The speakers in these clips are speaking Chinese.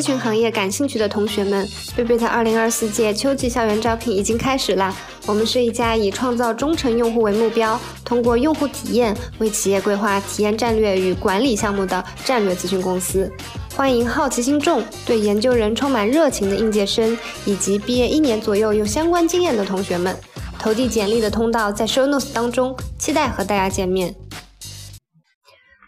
咨询行业感兴趣的同学们，贝贝的2024届秋季校园招聘已经开始啦！我们是一家以创造忠诚用户为目标，通过用户体验为企业规划体验战略与管理项目的战略咨询公司。欢迎好奇心重、对研究人充满热情的应届生，以及毕业一年左右有相关经验的同学们。投递简历的通道在 Show Notes 当中，期待和大家见面。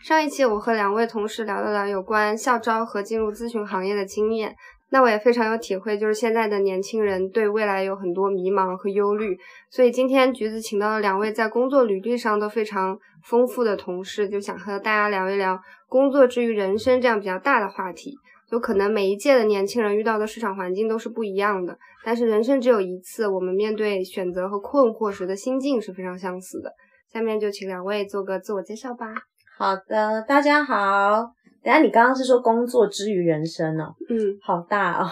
上一期我和两位同事聊了聊有关校招和进入咨询行业的经验，那我也非常有体会，就是现在的年轻人对未来有很多迷茫和忧虑，所以今天橘子请到了两位在工作履历上都非常丰富的同事，就想和大家聊一聊工作之于人生这样比较大的话题。有可能每一届的年轻人遇到的市场环境都是不一样的，但是人生只有一次，我们面对选择和困惑时的心境是非常相似的。下面就请两位做个自我介绍吧。好的，大家好。等下，你刚刚是说工作之于人生哦？嗯，好大哦。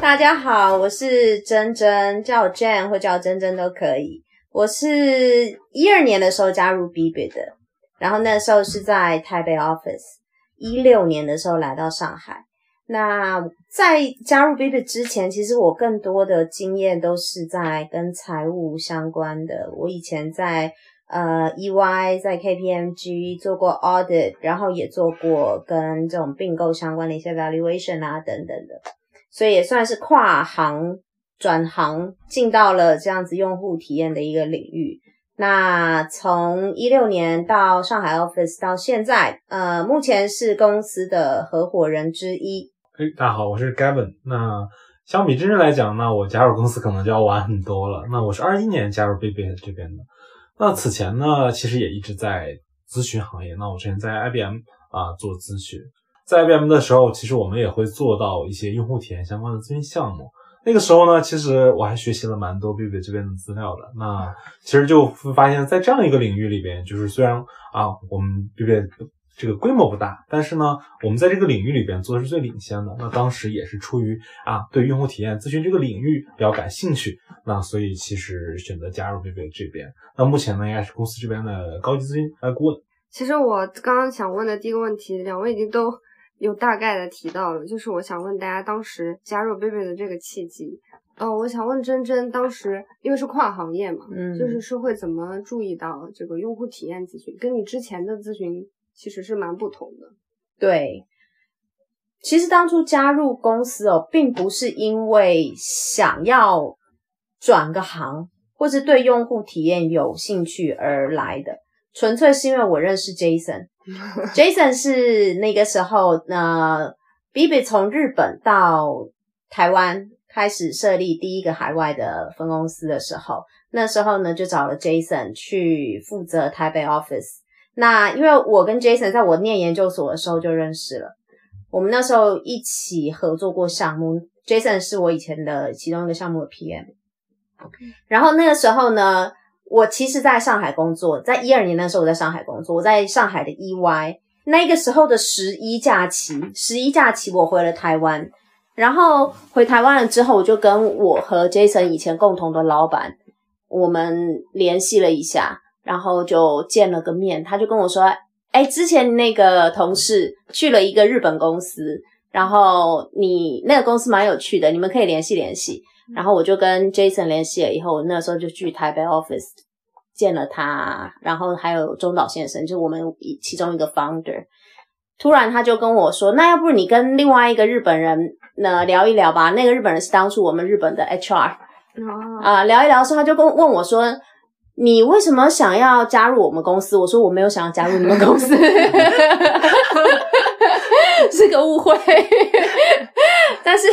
大家好，我是珍珍，叫我 Jane 或叫我珍珍都可以。我是一二年的时候加入 BB 的，然后那时候是在台北 office。一六年的时候来到上海。那在加入 BB 之前，其实我更多的经验都是在跟财务相关的。我以前在呃 EY，在 KPMG 做过 audit，然后也做过跟这种并购相关的一些 valuation 啊等等的，所以也算是跨行转行进到了这样子用户体验的一个领域。那从一六年到上海 office 到现在，呃，目前是公司的合伙人之一。大家好，我是 Gavin。那相比真正来讲，那我加入公司可能就要晚很多了。那我是二一年加入 BB 这边的。那此前呢，其实也一直在咨询行业。那我之前在 IBM 啊做咨询，在 IBM 的时候，其实我们也会做到一些用户体验相关的咨询项目。那个时候呢，其实我还学习了蛮多 BB 这边的资料的。那其实就会发现，在这样一个领域里边，就是虽然啊，我们 BB。这个规模不大，但是呢，我们在这个领域里边做的是最领先的。那当时也是出于啊，对用户体验咨询这个领域比较感兴趣，那所以其实选择加入贝贝这边。那目前呢，应该是公司这边的高级咨询来顾问。其实我刚刚想问的第一个问题，两位已经都有大概的提到了，就是我想问大家当时加入贝贝的这个契机。哦，我想问珍珍，当时因为是跨行业嘛，嗯，就是是会怎么注意到这个用户体验咨询，跟你之前的咨询？其实是蛮不同的，对。其实当初加入公司哦，并不是因为想要转个行，或是对用户体验有兴趣而来的，纯粹是因为我认识 Jason。Jason 是那个时候，呃 b i b i 从日本到台湾开始设立第一个海外的分公司的时候，那时候呢就找了 Jason 去负责台北 office。那因为我跟 Jason 在我念研究所的时候就认识了，我们那时候一起合作过项目。Jason 是我以前的其中一个项目的 PM。然后那个时候呢，我其实在上海工作，在一二年的时候我在上海工作，我在上海的 EY。那个时候的十一假期，十一假期我回了台湾，然后回台湾了之后，我就跟我和 Jason 以前共同的老板，我们联系了一下。然后就见了个面，他就跟我说：“哎，之前那个同事去了一个日本公司，然后你那个公司蛮有趣的，你们可以联系联系。”然后我就跟 Jason 联系了，以后我那时候就去台北 office 见了他，然后还有中岛先生，就我们其中一个 founder。突然他就跟我说：“那要不你跟另外一个日本人呢聊一聊吧？那个日本人是当初我们日本的 HR 啊，聊一聊时候他就跟问我说。”你为什么想要加入我们公司？我说我没有想要加入你们公司，是个误会。但是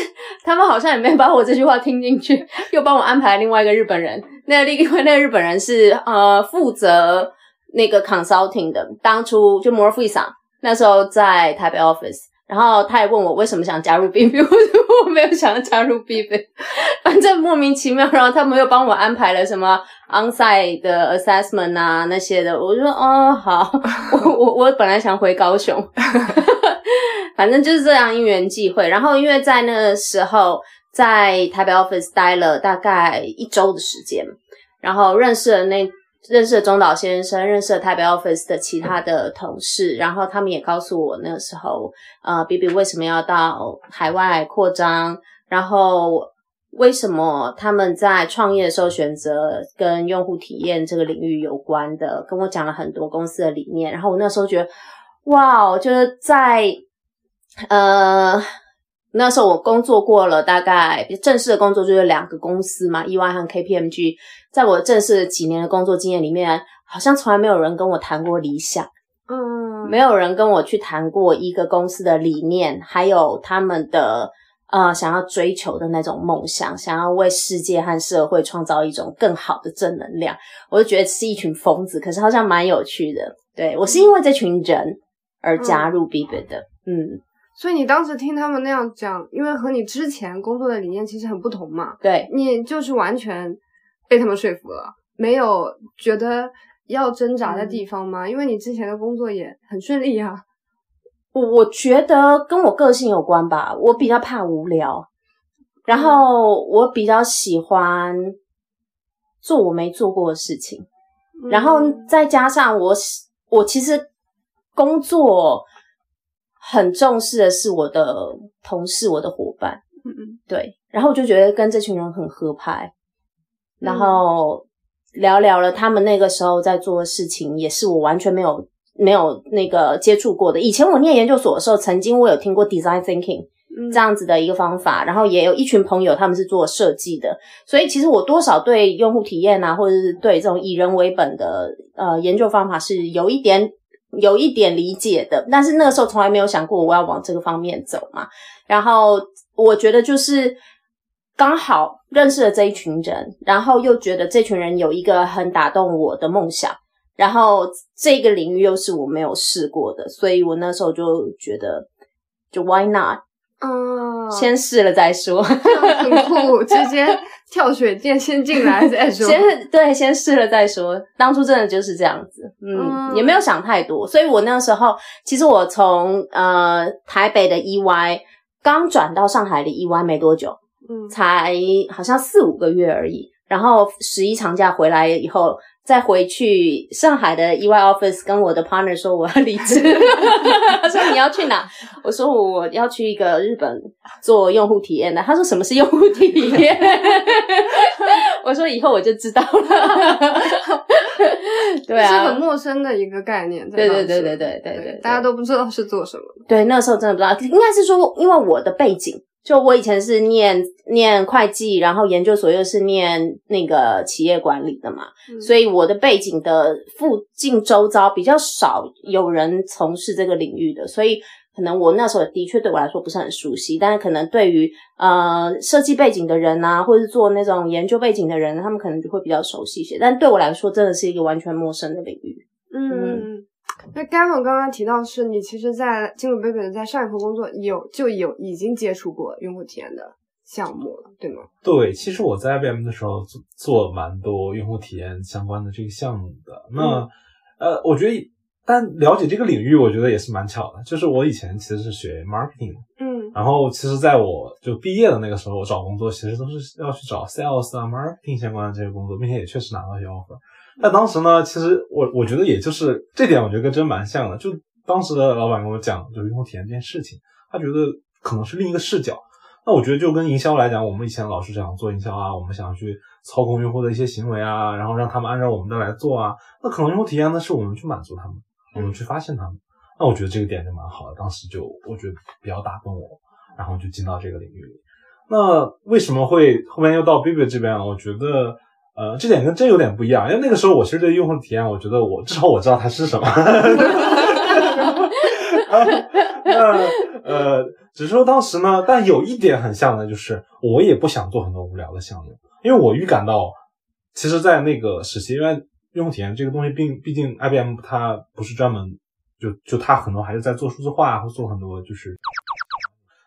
他们好像也没把我这句话听进去，又帮我安排另外一个日本人。那另外那个日本人是呃负责那个 consulting 的，当初就 Morphy 上那时候在台北 office。然后他也问我为什么想加入 B B，我说我没有想要加入 B B，反正莫名其妙。然后他们又帮我安排了什么 onsite 的 assessment 啊那些的，我就说哦好，我我我本来想回高雄，反正就是这样因缘际会。然后因为在那个时候在台北 office 待了大概一周的时间，然后认识了那认识了中岛先生，认识了台北 office 的其他的同事，然后他们也告诉我那个时候，呃，B B 为什么要到海外扩张，然后为什么他们在创业的时候选择跟用户体验这个领域有关的，跟我讲了很多公司的理念，然后我那时候觉得，哇，就是在呃。那时候我工作过了，大概正式的工作就是两个公司嘛，EY 和 KPMG。在我正式几年的工作经验里面，好像从来没有人跟我谈过理想，嗯，没有人跟我去谈过一个公司的理念，还有他们的呃想要追求的那种梦想，想要为世界和社会创造一种更好的正能量。我就觉得是一群疯子，可是好像蛮有趣的。对我是因为这群人而加入 b i b 的，嗯。所以你当时听他们那样讲，因为和你之前工作的理念其实很不同嘛，对你就是完全被他们说服了，没有觉得要挣扎的地方吗？因为你之前的工作也很顺利啊。我我觉得跟我个性有关吧，我比较怕无聊，然后我比较喜欢做我没做过的事情，然后再加上我我其实工作。很重视的是我的同事，我的伙伴，嗯嗯，对，然后我就觉得跟这群人很合拍，然后聊聊了他们那个时候在做的事情，也是我完全没有没有那个接触过的。以前我念研究所的时候，曾经我有听过 design thinking 这样子的一个方法，然后也有一群朋友他们是做设计的，所以其实我多少对用户体验啊，或者是对这种以人为本的呃研究方法是有一点。有一点理解的，但是那个时候从来没有想过我要往这个方面走嘛。然后我觉得就是刚好认识了这一群人，然后又觉得这群人有一个很打动我的梦想，然后这个领域又是我没有试过的，所以我那时候就觉得，就 Why not？嗯，先试了再说，很酷，直接跳水剑先进来再说。先对，先试了再说。当初真的就是这样子，嗯，也没有想太多。所以我那时候，其实我从呃台北的 EY 刚转到上海的 EY 没多久，嗯，才好像四五个月而已。然后十一长假回来以后。再回去上海的 EY office 跟我的 partner 说我要离职，他说你要去哪？我说我要去一个日本做用户体验的。他说什么是用户体验？我说以后我就知道了。对啊，是很陌生的一个概念。对对对对对对对，大家都不知道是做什么。对，那时候真的不知道，应该是说因为我的背景。就我以前是念念会计，然后研究所又是念那个企业管理的嘛，所以我的背景的附近周遭比较少有人从事这个领域的，所以可能我那时候的确对我来说不是很熟悉，但是可能对于呃设计背景的人啊，或者是做那种研究背景的人，他们可能就会比较熟悉一些，但对我来说真的是一个完全陌生的领域。嗯。那 Gavin 刚刚提到是你其实，在进入 Baby 在上一份工作有就有已经接触过用户体验的项目了，对吗？对，其实我在 IBM 的时候做做蛮多用户体验相关的这个项目的。那呃，我觉得，但了解这个领域，我觉得也是蛮巧的。就是我以前其实是学 marketing，嗯，然后其实在我就毕业的那个时候，我找工作其实都是要去找 sales 啊、marketing 相关的这些工作，并且也确实拿到一些 offer。但当时呢，其实我我觉得也就是这点，我觉得跟真蛮像的。就当时的老板跟我讲，就是用户体验这件事情，他觉得可能是另一个视角。那我觉得就跟营销来讲，我们以前老是想做营销啊，我们想去操控用户的一些行为啊，然后让他们按照我们的来做啊。那可能用户体验呢，是我们去满足他们，我们去发现他们。那我觉得这个点就蛮好的。当时就我觉得比较打动我，然后就进到这个领域里。那为什么会后面又到 b i b 这边啊？我觉得。呃，这点跟真有点不一样，因为那个时候我其实对用户体验，我觉得我至少我知道它是什么。那呃，只是说当时呢，但有一点很像的，就是我也不想做很多无聊的项目，因为我预感到，其实，在那个时期，因为用户体验这个东西，并毕竟 IBM 它不是专门就就它很多还是在做数字化，或做很多就是。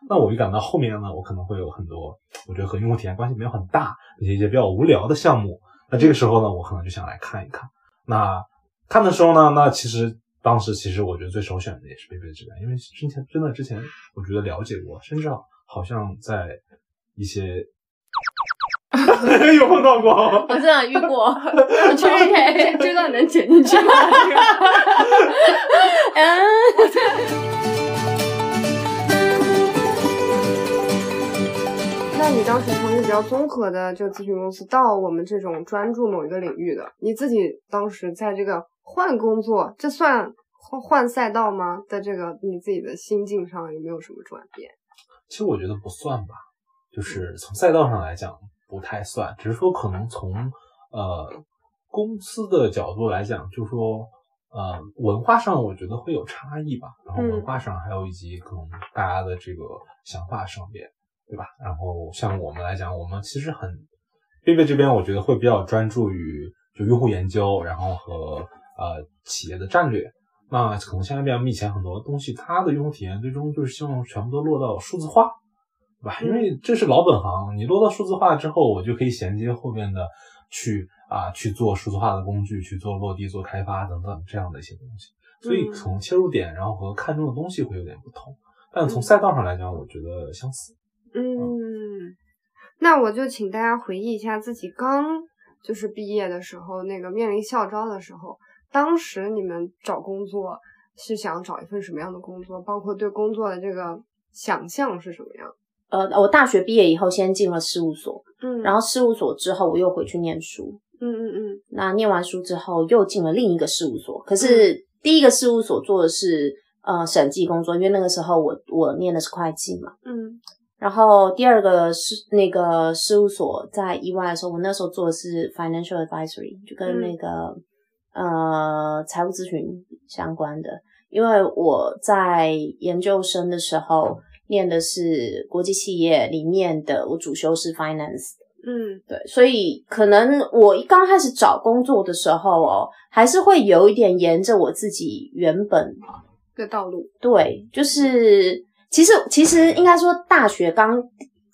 那我就感到后面呢，我可能会有很多，我觉得和用户体验关系没有很大，一些一些比较无聊的项目。那这个时候呢，我可能就想来看一看。那看的时候呢，那其实当时其实我觉得最首选的也是贝贝这边，因为之前真的之前我觉得了解过，甚至好像在一些 有碰到过。我真的遇过。我确认这这段能剪进去吗？嗯。那你当时从一个比较综合的这个咨询公司到我们这种专注某一个领域的，你自己当时在这个换工作，这算换换赛道吗？在这个你自己的心境上有没有什么转变？其实我觉得不算吧，就是从赛道上来讲不太算，只是说可能从呃公司的角度来讲，就是说呃文化上我觉得会有差异吧，然后文化上还有以及可能大家的这个想法上边。对吧？然后像我们来讲，我们其实很贝贝这边，我觉得会比较专注于就用户研究，然后和呃企业的战略。那可能像 IBM 以前很多东西，它的用户体验最终就是希望全部都落到数字化，对吧？因为这是老本行，你落到数字化之后，我就可以衔接后面的去啊去做数字化的工具，去做落地、做开发等等这样的一些东西。所以从切入点，然后和看中的东西会有点不同，但从赛道上来讲，我觉得相似。嗯，那我就请大家回忆一下自己刚就是毕业的时候，那个面临校招的时候，当时你们找工作是想找一份什么样的工作？包括对工作的这个想象是什么样？呃，我大学毕业以后先进了事务所，嗯，然后事务所之后我又回去念书，嗯嗯嗯，那念完书之后又进了另一个事务所，可是第一个事务所做的是呃审计工作，因为那个时候我我念的是会计嘛，嗯。然后第二个是那个事务所在意外的时候，我那时候做的是 financial advisory，就跟那个呃财务咨询相关的。因为我在研究生的时候念的是国际企业里面的，我主修是 finance。嗯，对，所以可能我一刚开始找工作的时候哦，还是会有一点沿着我自己原本的道路。对，就是。其实，其实应该说，大学刚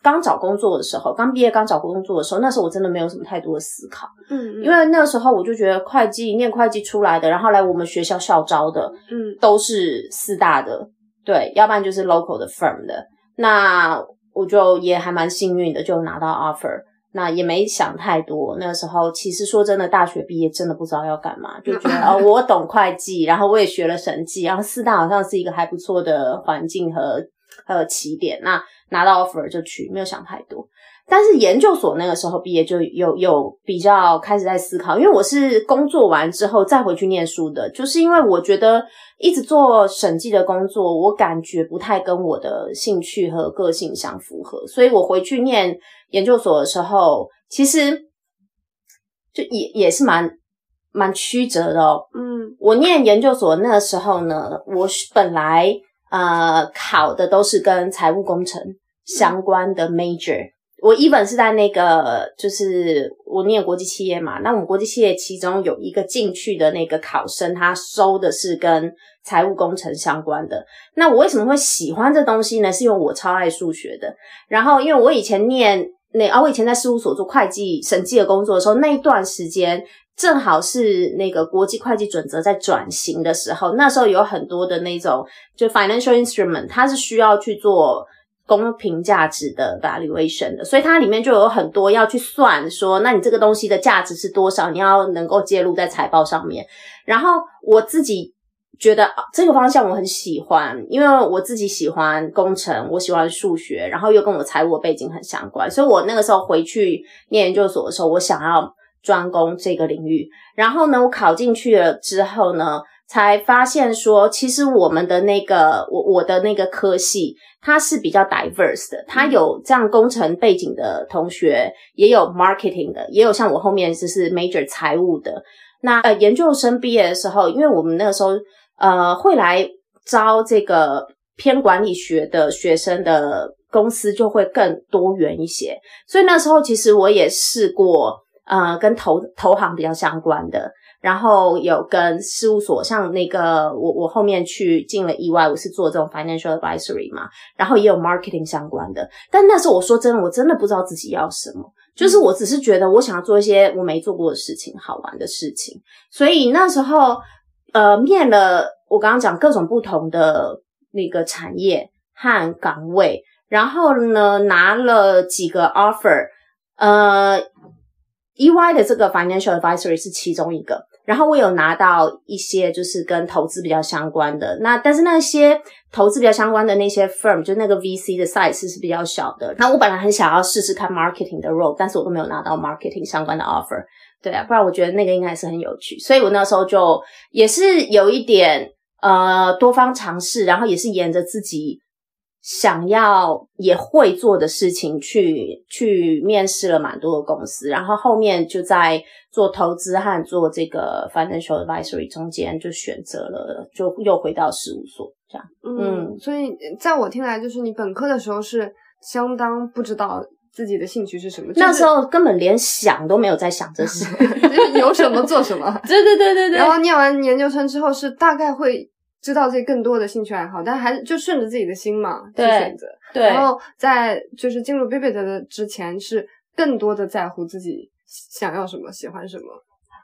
刚找工作的时候，刚毕业刚找工作的时候，那时候我真的没有什么太多的思考，嗯，因为那个时候我就觉得会计念会计出来的，然后来我们学校校招的，嗯，都是四大的，对，要不然就是 local 的 firm 的，那我就也还蛮幸运的，就拿到 offer。那也没想太多，那时候其实说真的，大学毕业真的不知道要干嘛，就觉得 哦，我懂会计，然后我也学了审计，然后四大好像是一个还不错的环境和和起点，那拿到 offer 就去，没有想太多。但是研究所那个时候毕业就有有比较开始在思考，因为我是工作完之后再回去念书的，就是因为我觉得一直做审计的工作，我感觉不太跟我的兴趣和个性相符合，所以我回去念研究所的时候，其实就也也是蛮蛮曲折的哦。嗯，我念研究所那个时候呢，我本来呃考的都是跟财务工程相关的 major。我一本是在那个，就是我念国际企业嘛，那我们国际企业其中有一个进去的那个考生，他收的是跟财务工程相关的。那我为什么会喜欢这东西呢？是因为我超爱数学的。然后因为我以前念那啊，我以前在事务所做会计审计的工作的时候，那一段时间正好是那个国际会计准则在转型的时候，那时候有很多的那种就 financial instrument，它是需要去做。公平价值的 valuation 的，所以它里面就有很多要去算，说那你这个东西的价值是多少，你要能够揭露在财报上面。然后我自己觉得这个方向我很喜欢，因为我自己喜欢工程，我喜欢数学，然后又跟我财务背景很相关，所以我那个时候回去念研究所的时候，我想要专攻这个领域。然后呢，我考进去了之后呢。才发现说，其实我们的那个我我的那个科系，它是比较 diverse 的，它有这样工程背景的同学，也有 marketing 的，也有像我后面就是 major 财务的。那呃研究生毕业的时候，因为我们那个时候呃会来招这个偏管理学的学生的公司就会更多元一些，所以那时候其实我也试过呃跟投投行比较相关的。然后有跟事务所，像那个我我后面去进了意外，我是做这种 financial advisory 嘛，然后也有 marketing 相关的。但那时候我说真的，我真的不知道自己要什么，就是我只是觉得我想要做一些我没做过的事情，好玩的事情。所以那时候呃面了我刚刚讲各种不同的那个产业和岗位，然后呢拿了几个 offer。呃，EY 的这个 financial advisory 是其中一个。然后我有拿到一些就是跟投资比较相关的，那但是那些投资比较相关的那些 firm，就那个 VC 的 size 是比较小的。那我本来很想要试试看 marketing 的 role，但是我都没有拿到 marketing 相关的 offer。对啊，不然我觉得那个应该是很有趣。所以我那时候就也是有一点呃多方尝试，然后也是沿着自己。想要也会做的事情去去面试了蛮多的公司，然后后面就在做投资和做这个 financial advisory 中间就选择了，就又回到事务所这样。嗯，所以在我听来，就是你本科的时候是相当不知道自己的兴趣是什么，那时候根本连想都没有在想这事，有什么做什么。对对对对对。然后念完研究生之后是大概会。知道自己更多的兴趣爱好，但还是就顺着自己的心嘛去选择。对，然后在就是进入 Bibit 的之前，是更多的在乎自己想要什么，喜欢什么。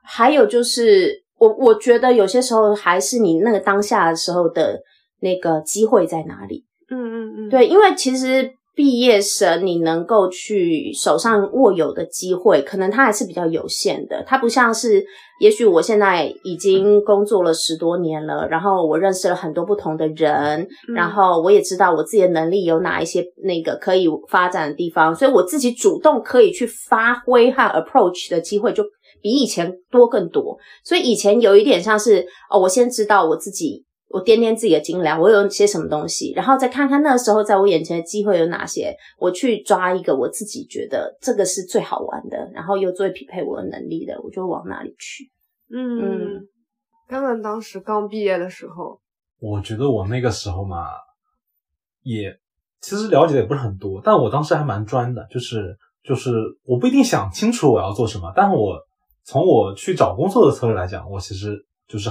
还有就是，我我觉得有些时候还是你那个当下的时候的那个机会在哪里。嗯嗯嗯，对，因为其实。毕业生，你能够去手上握有的机会，可能它还是比较有限的。它不像是，也许我现在已经工作了十多年了，然后我认识了很多不同的人，然后我也知道我自己的能力有哪一些那个可以发展的地方，所以我自己主动可以去发挥和 approach 的机会就比以前多更多。所以以前有一点像是，哦，我先知道我自己。我掂掂自己的斤两，我有些什么东西，然后再看看那时候在我眼前的机会有哪些，我去抓一个我自己觉得这个是最好玩的，然后又最匹配我的能力的，我就往哪里去。嗯，他们当时刚毕业的时候，我觉得我那个时候嘛，也其实了解的也不是很多，但我当时还蛮专的，就是就是我不一定想清楚我要做什么，但是我从我去找工作的策略来讲，我其实就是。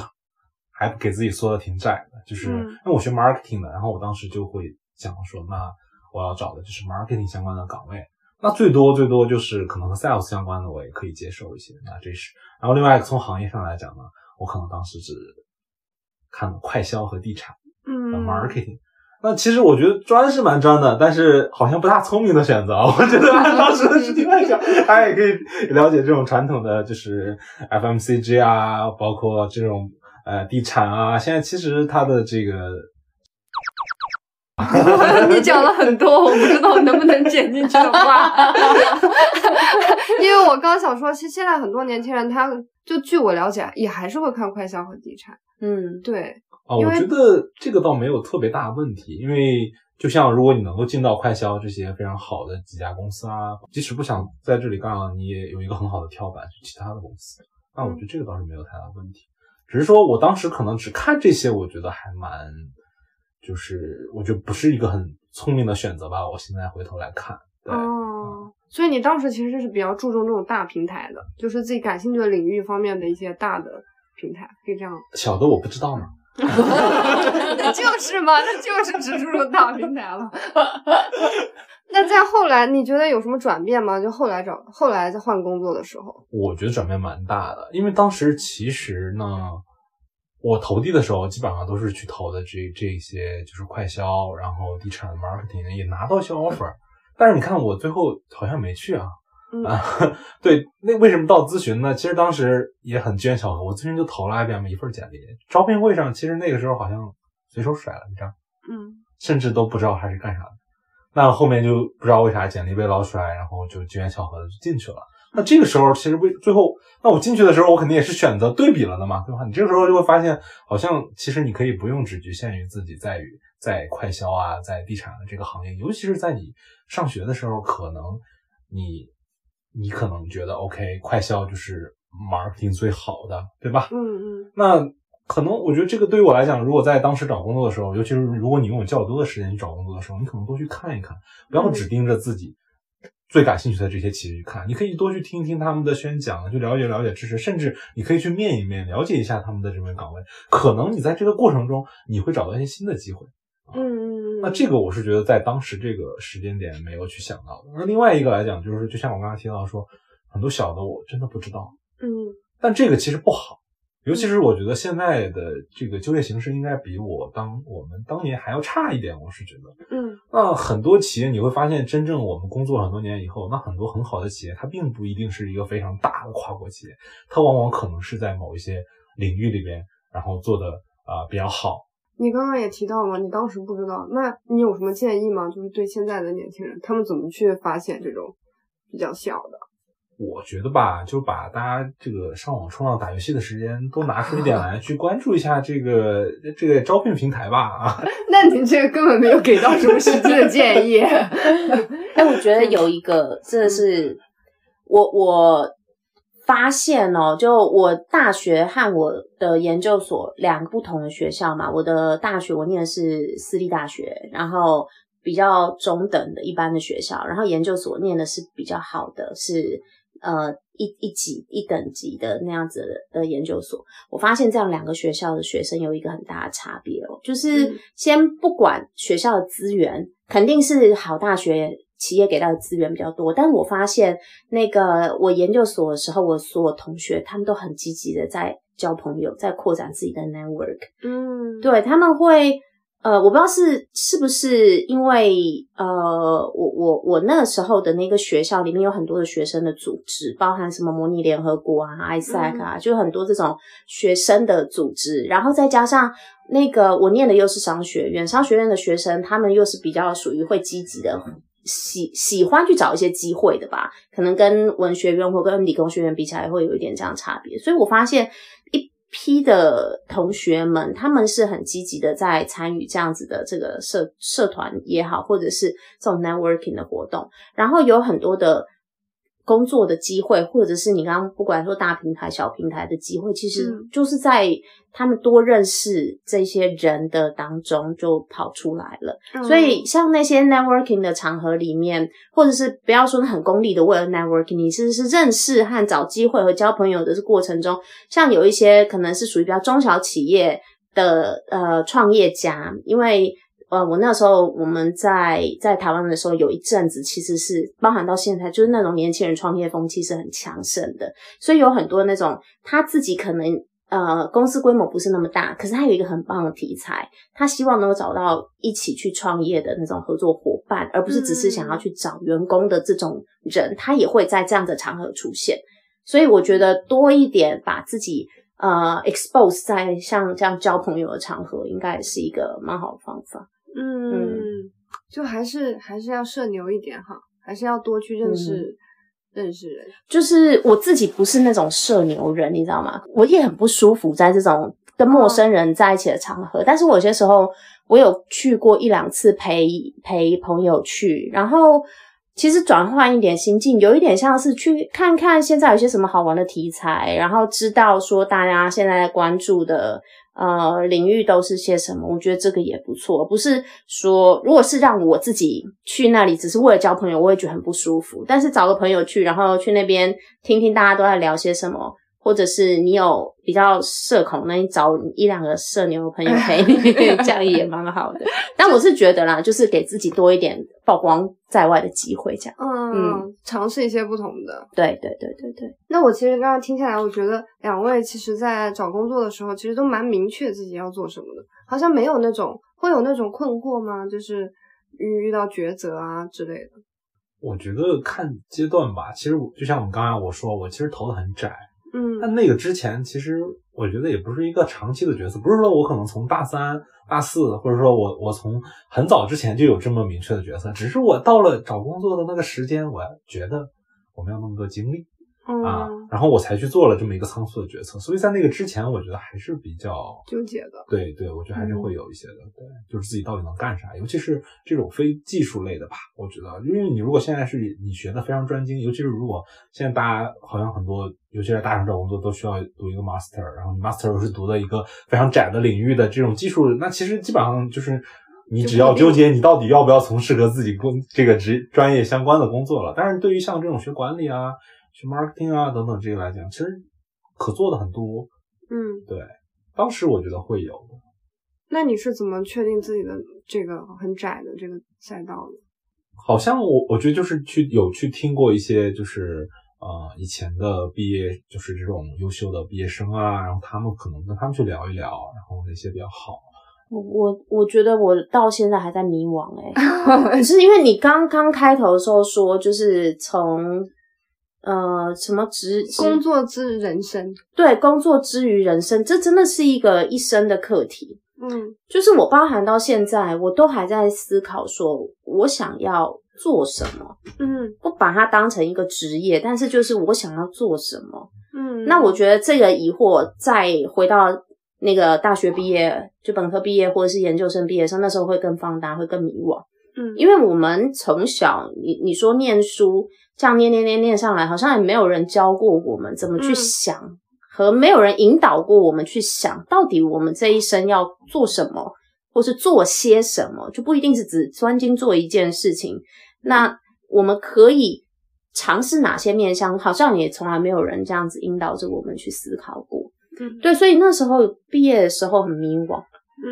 还给自己缩的挺窄的，就是因为我学 marketing 的，然后我当时就会想说，那我要找的就是 marketing 相关的岗位，那最多最多就是可能和 sales 相关的我也可以接受一些，那这是。然后另外从行业上来讲呢，我可能当时只看快销和地产的 marketing。那其实我觉得专是蛮专的，但是好像不大聪明的选择。我觉得按当时的实际来讲，大家也可以了解这种传统的就是 FMCG 啊，包括这种。呃，地产啊，现在其实它的这个，你讲了很多，我不知道能不能剪进去的话，因为我刚想说，其实现在很多年轻人，他就据我了解，也还是会看快消和地产。嗯，对。啊，我觉得这个倒没有特别大的问题，因为就像如果你能够进到快销这些非常好的几家公司啊，即使不想在这里干了，你也有一个很好的跳板去其他的公司，那我觉得这个倒是没有太大问题。只是说，我当时可能只看这些，我觉得还蛮，就是我觉得不是一个很聪明的选择吧。我现在回头来看，哦，所以你当时其实是比较注重这种大平台的，就是自己感兴趣的领域方面的一些大的平台，可以这样。小的我不知道呢。那就是嘛，那就是只注重大平台了。那在后来，你觉得有什么转变吗？就后来找，后来在换工作的时候，我觉得转变蛮大的。因为当时其实呢，我投递的时候基本上都是去投的这这些，就是快销，然后地产 marketing 也拿到一些 offer。但是你看，我最后好像没去啊。啊，对，那为什么到咨询呢？其实当时也很机缘巧合，我咨询就投了 IBM 一份简历，招聘会上其实那个时候好像随手甩了一张，嗯，甚至都不知道他是干啥的。那后面就不知道为啥简历被捞出来，然后就机缘巧合的就进去了。那这个时候其实为最后，那我进去的时候，我肯定也是选择对比了的嘛，对吧？你这个时候就会发现，好像其实你可以不用只局限于自己在于在快销啊，在地产的这个行业，尤其是在你上学的时候，可能你你可能觉得 OK，快销就是 marketing 最好的，对吧？嗯嗯。那。可能我觉得这个对于我来讲，如果在当时找工作的时候，尤其是如果你拥有较多的时间去找工作的时候，你可能多去看一看，不要只盯着自己最感兴趣的这些企业去看。你可以多去听听他们的宣讲，去了解了解知识，甚至你可以去面一面，了解一下他们的这份岗位。可能你在这个过程中，你会找到一些新的机会。嗯嗯嗯。那这个我是觉得在当时这个时间点没有去想到的。那另外一个来讲，就是就像我刚才提到说，很多小的我真的不知道。嗯。但这个其实不好。尤其是我觉得现在的这个就业形势应该比我当我们当年还要差一点，我是觉得。嗯那很多企业你会发现，真正我们工作很多年以后，那很多很好的企业，它并不一定是一个非常大的跨国企业，它往往可能是在某一些领域里边，然后做的啊、呃比较好。你刚刚也提到了，你当时不知道，那你有什么建议吗？就是对现在的年轻人，他们怎么去发现这种比较小的？我觉得吧，就把大家这个上网冲浪打游戏的时间都拿出一点来，去关注一下这个这个招聘平台吧啊。那您这个根本没有给到什么实际的建议。哎，我觉得有一个真的是我我发现哦，就我大学和我的研究所两个不同的学校嘛。我的大学我念的是私立大学，然后比较中等的一般的学校，然后研究所念的是比较好的，是呃一一级一等级的那样子的的研究所。我发现这样两个学校的学生有一个很大的差别哦，就是嗯先不管学校的资源，肯定是好大学企业给到的资源比较多，但我发现那个我研究所的时候，我所有同学他们都很积极的在交朋友，在扩展自己的 network。嗯，对，他们会，呃，我不知道是是不是因为，呃，我我我那个时候的那个学校里面有很多的学生的组织，包含什么模拟联合国啊、ISAC 啊，就很多这种学生的组织，然后再加上那个我念的又是商学院，商学院的学生他们又是比较属于会积极的。喜喜欢去找一些机会的吧，可能跟文学院或跟理工学院比起来会有一点这样差别，所以我发现一批的同学们，他们是很积极的在参与这样子的这个社社团也好，或者是这种 networking 的活动，然后有很多的工作的机会，或者是你刚刚不管说大平台、小平台的机会，其实嗯就是在他们多认识这些人的当中就跑出来了。嗯所以像那些 networking 的场合里面，或者是不要说很功利的为了 networking，你其实是认识和找机会和交朋友的这过程中，像有一些可能是属于比较中小企业的呃创业家，因为呃我那时候我们在在台湾的时候有一阵子其实是包含到现在，就是那种年轻人创业风气是很强盛的，所以有很多那种他自己可能。呃，公司规模不是那么大，可是他有一个很棒的题材，他希望能够找到一起去创业的那种合作伙伴，而不是只是想要去找员工的这种人，他也会在这样的场合出现。所以我觉得多一点把自己呃 expose 在像这样交朋友的场合，应该也是一个蛮好的方法。嗯，就还是还是要社牛一点哈，还是要多去认识、认识人。就是我自己不是那种社牛人，你知道吗？我也很不舒服在这种跟陌生人在一起的场合。但是我有些时候我有去过一两次陪陪朋友去，然后其实转换一点心境，有一点像是去看看现在有些什么好玩的题材，然后知道说大家现在关注的。呃，领域都是些什么？我觉得这个也不错，不是说如果是让我自己去那里只是为了交朋友，我也觉得很不舒服。但是找个朋友去，然后去那边听听大家都在聊些什么，或者是你有比较社恐，那你找一两个社牛的朋友陪你，这样也蛮好的。但我是觉得啦，就是给自己多一点曝光在外的机会，这样。嗯，尝试一些不同的。对对对对对，那我其实刚刚听下来，我觉得两位其实在找工作的时候，其实都蛮明确自己要做什么的，好像没有那种会有那种困惑吗？就是遇遇到抉择啊之类的。我觉得看阶段吧，其实我就像我们刚才我说，我其实投的很窄。嗯。但那个之前，其实我觉得也不是一个长期的角色，不是说我可能从大三、大四，或者说我我从很早之前就有这么明确的角色，只是我到了找工作的那个时间，我觉得我没有那么多精力。啊，嗯，然后我才去做了这么一个仓促的决策。所以在那个之前，我觉得还是比较纠结的。对对，我觉得还是会有一些的，对，就是自己到底能干啥，尤其是这种非技术类的吧，我觉得，因为你如果现在是你学的非常专精，尤其是如果现在大家好像很多，尤其是大厂找工作都需要读一个 master，然后你 master 又是读的一个非常窄的领域的这种技术，那其实基本上就是你只要纠结你到底要不要从事和自己工这个职专业相关的工作了。但是对于像这种学管理啊、学 marketing 啊等等这些来讲，其实可做的很多。嗯，对，当时我觉得会有的。那你是怎么确定自己的这个很窄的这个赛道的？好像我我觉得就是去有去听过一些就是呃以前的毕业就是这种优秀的毕业生啊，然后他们可能跟他们去聊一聊，然后哪些比较好。我我我觉得我到现在还在迷惘哎、欸，是因为你刚刚开头的时候说，就是从呃什么职工作之人生，对工作之于人生，这真的是一个一生的课题。嗯就是我包含到现在，我都还在思考，说我想要做什么，嗯不把它当成一个职业，但是就是我想要做什么。嗯，那我觉得这个疑惑再回到那个大学毕业，就本科毕业或者是研究生毕业的时候，那时候会更放大，会更迷惘。嗯，因为我们从小，你你说念书这样念念念念上来，好像也没有人教过我们怎么去嗯想，和没有人引导过我们去想，到底我们这一生要做什么，或是做些什么，就不一定是只专精做一件事情。那我们可以尝试哪些面向？好像也从来没有人这样子引导着我们去思考过。嗯对，所以那时候毕业的时候很迷惘，嗯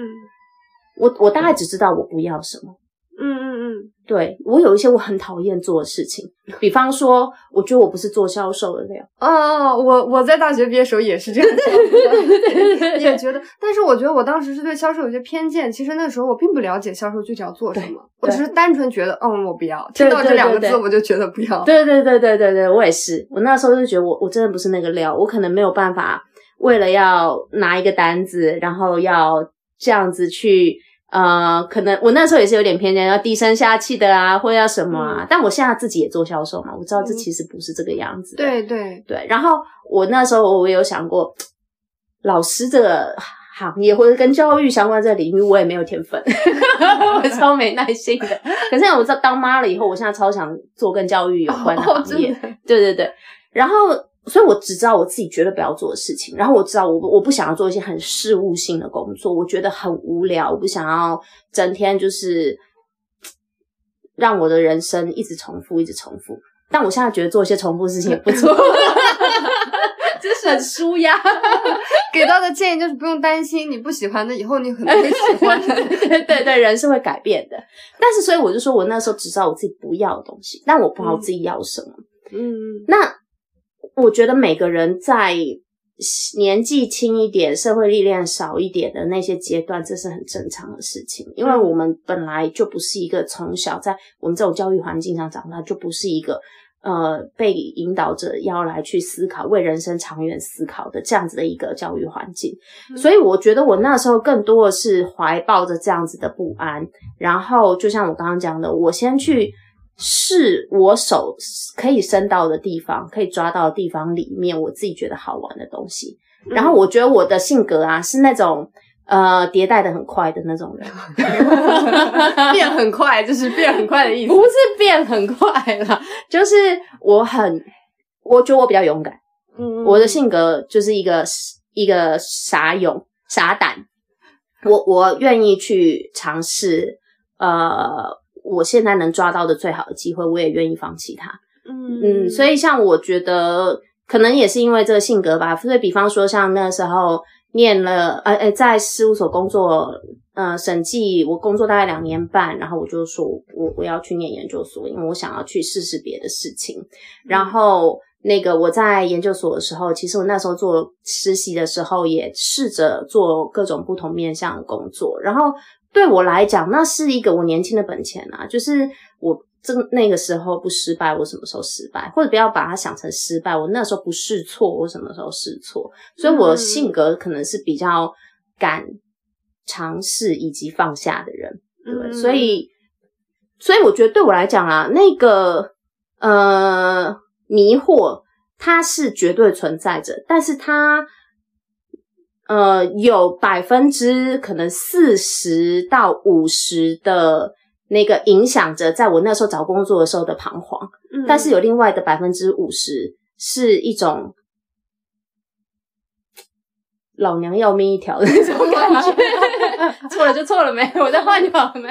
我我大概只知道我不要什么。嗯嗯嗯对我有一些我很讨厌做的事情，比方说，我觉得我不是做销售的料。哦哦，我我在大学毕业时候也是这样想的，也觉得，但是我觉得我当时是对销售有些偏见。其实那时候我并不了解销售具体要做什么，我只是单纯觉得，嗯，我不要。听到这两个字，我就觉得不要。对对对对对对，我也是。我那时候就觉得我我真的不是那个料，我可能没有办法为了要拿一个单子，然后要这样子去。呃，可能我那时候也是有点偏见，要低声下气的啊，或者要什么啊。嗯但我现在自己也做销售嘛，我知道这嗯其实不是这个样子的。对对，对，然后我那时候我也有想过，老师这个行业或者跟教育相关这个领域，我也没有天分，我超没耐心的。可是我知道当妈了以后，我现在超想做跟教育有关的哦行业。对对对，然后。所以我只知道我自己绝对不要做的事情，然后我知道我我不想要做一些很事务性的工作，我觉得很无聊，我不想要整天就是让我的人生一直重复，一直重复。但我现在觉得做一些重复的事情也不错，就是很舒压。给到的建议就是不用担心，你不喜欢的，以后你可能会喜欢。对对对，人是会改变的。但是所以我就说我那时候只知道我自己不要的东西，但我不知道我自己要什么。嗯那我觉得每个人在年纪轻一点、社会历练少一点的那些阶段，这是很正常的事情，因为我们本来就不是一个从小在我们这种教育环境上长大，就不是一个呃被引导着要来去思考、为人生长远思考的这样子的一个教育环境。所以我觉得我那时候更多的是怀抱着这样子的不安，然后就像我刚刚讲的，我先去。是我手可以伸到的地方，可以抓到的地方里面，我自己觉得好玩的东西。然后我觉得我的性格啊，是那种呃迭代的很快的那种人，变很快，就是变很快的意思。不是变很快啦，就是我很，我觉得我比较勇敢，嗯我的性格就是一个一个傻勇傻胆，我我愿意去尝试，呃。我现在能抓到的最好的机会，我也愿意放弃它。嗯嗯，所以像我觉得，可能也是因为这个性格吧。所以，比方说，像那时候念了，呃呃，在事务所工作，呃，审计，我工作大概两年半，然后我就说我我要去念研究所，因为我想要去试试别的事情。然后，那个我在研究所的时候，其实我那时候做实习的时候，也试着做各种不同面向的工作，然后。对我来讲，那是一个我年轻的本钱啊，就是我这那个时候不失败，我什么时候失败？或者不要把它想成失败，我那时候不试错，我什么时候试错？所以我性格可能是比较敢尝试以及放下的人，对，嗯所以，所以我觉得对我来讲啊，那个呃迷惑它是绝对存在着，但是它。呃，有百分之可能四十到五十的那个影响着，在我那时候找工作的时候的彷徨，嗯但是有另外的百分之五十是一种老娘要命一条的那种感觉。错了就错了没？我再换就好了没？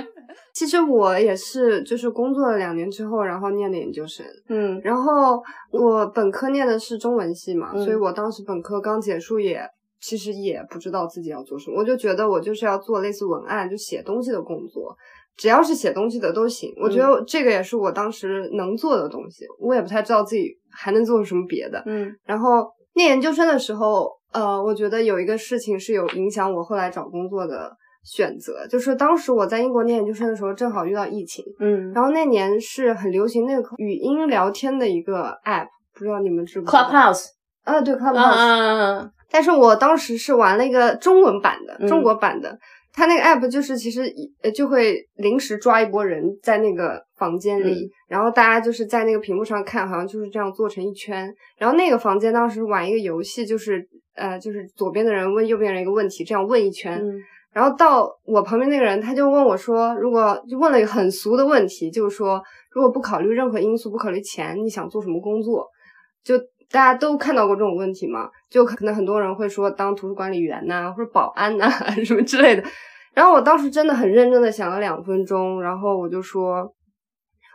其实我也是，就是工作了两年之后，然后念的研究生。嗯然后我本科念的是中文系嘛，嗯所以我当时本科刚结束也。其实也不知道自己要做什么，我就觉得我就是要做类似文案，就写东西的工作，只要是写东西的都行。我觉得这个也是我当时能做的东西，我也不太知道自己还能做什么别的。嗯。然后念研究生的时候，呃，我觉得有一个事情是有影响我后来找工作的选择，就是当时我在英国念研究生的时候，正好遇到疫情，嗯。然后那年是很流行那个语音聊天的一个 app，不知道你们知不知道，Clubhouse，啊，对嗯 Clubhouse，、嗯嗯但是我当时是玩了一个中文版的，嗯中国版的。它那个 app 就是其实呃就会临时抓一波人在那个房间里，嗯然后大家就是在那个屏幕上看，好像就是这样做成一圈。然后那个房间当时玩一个游戏，就是呃就是左边的人问右边人一个问题，这样问一圈。嗯然后到我旁边那个人，他就问我说：“如果就问了一个很俗的问题，就是说，如果不考虑任何因素，不考虑钱，你想做什么工作？”就大家都看到过这种问题嘛？就可能很多人会说当图书管理员呐、或者保安呐、什么之类的。然后我当时真的很认真的想了两分钟，然后我就说，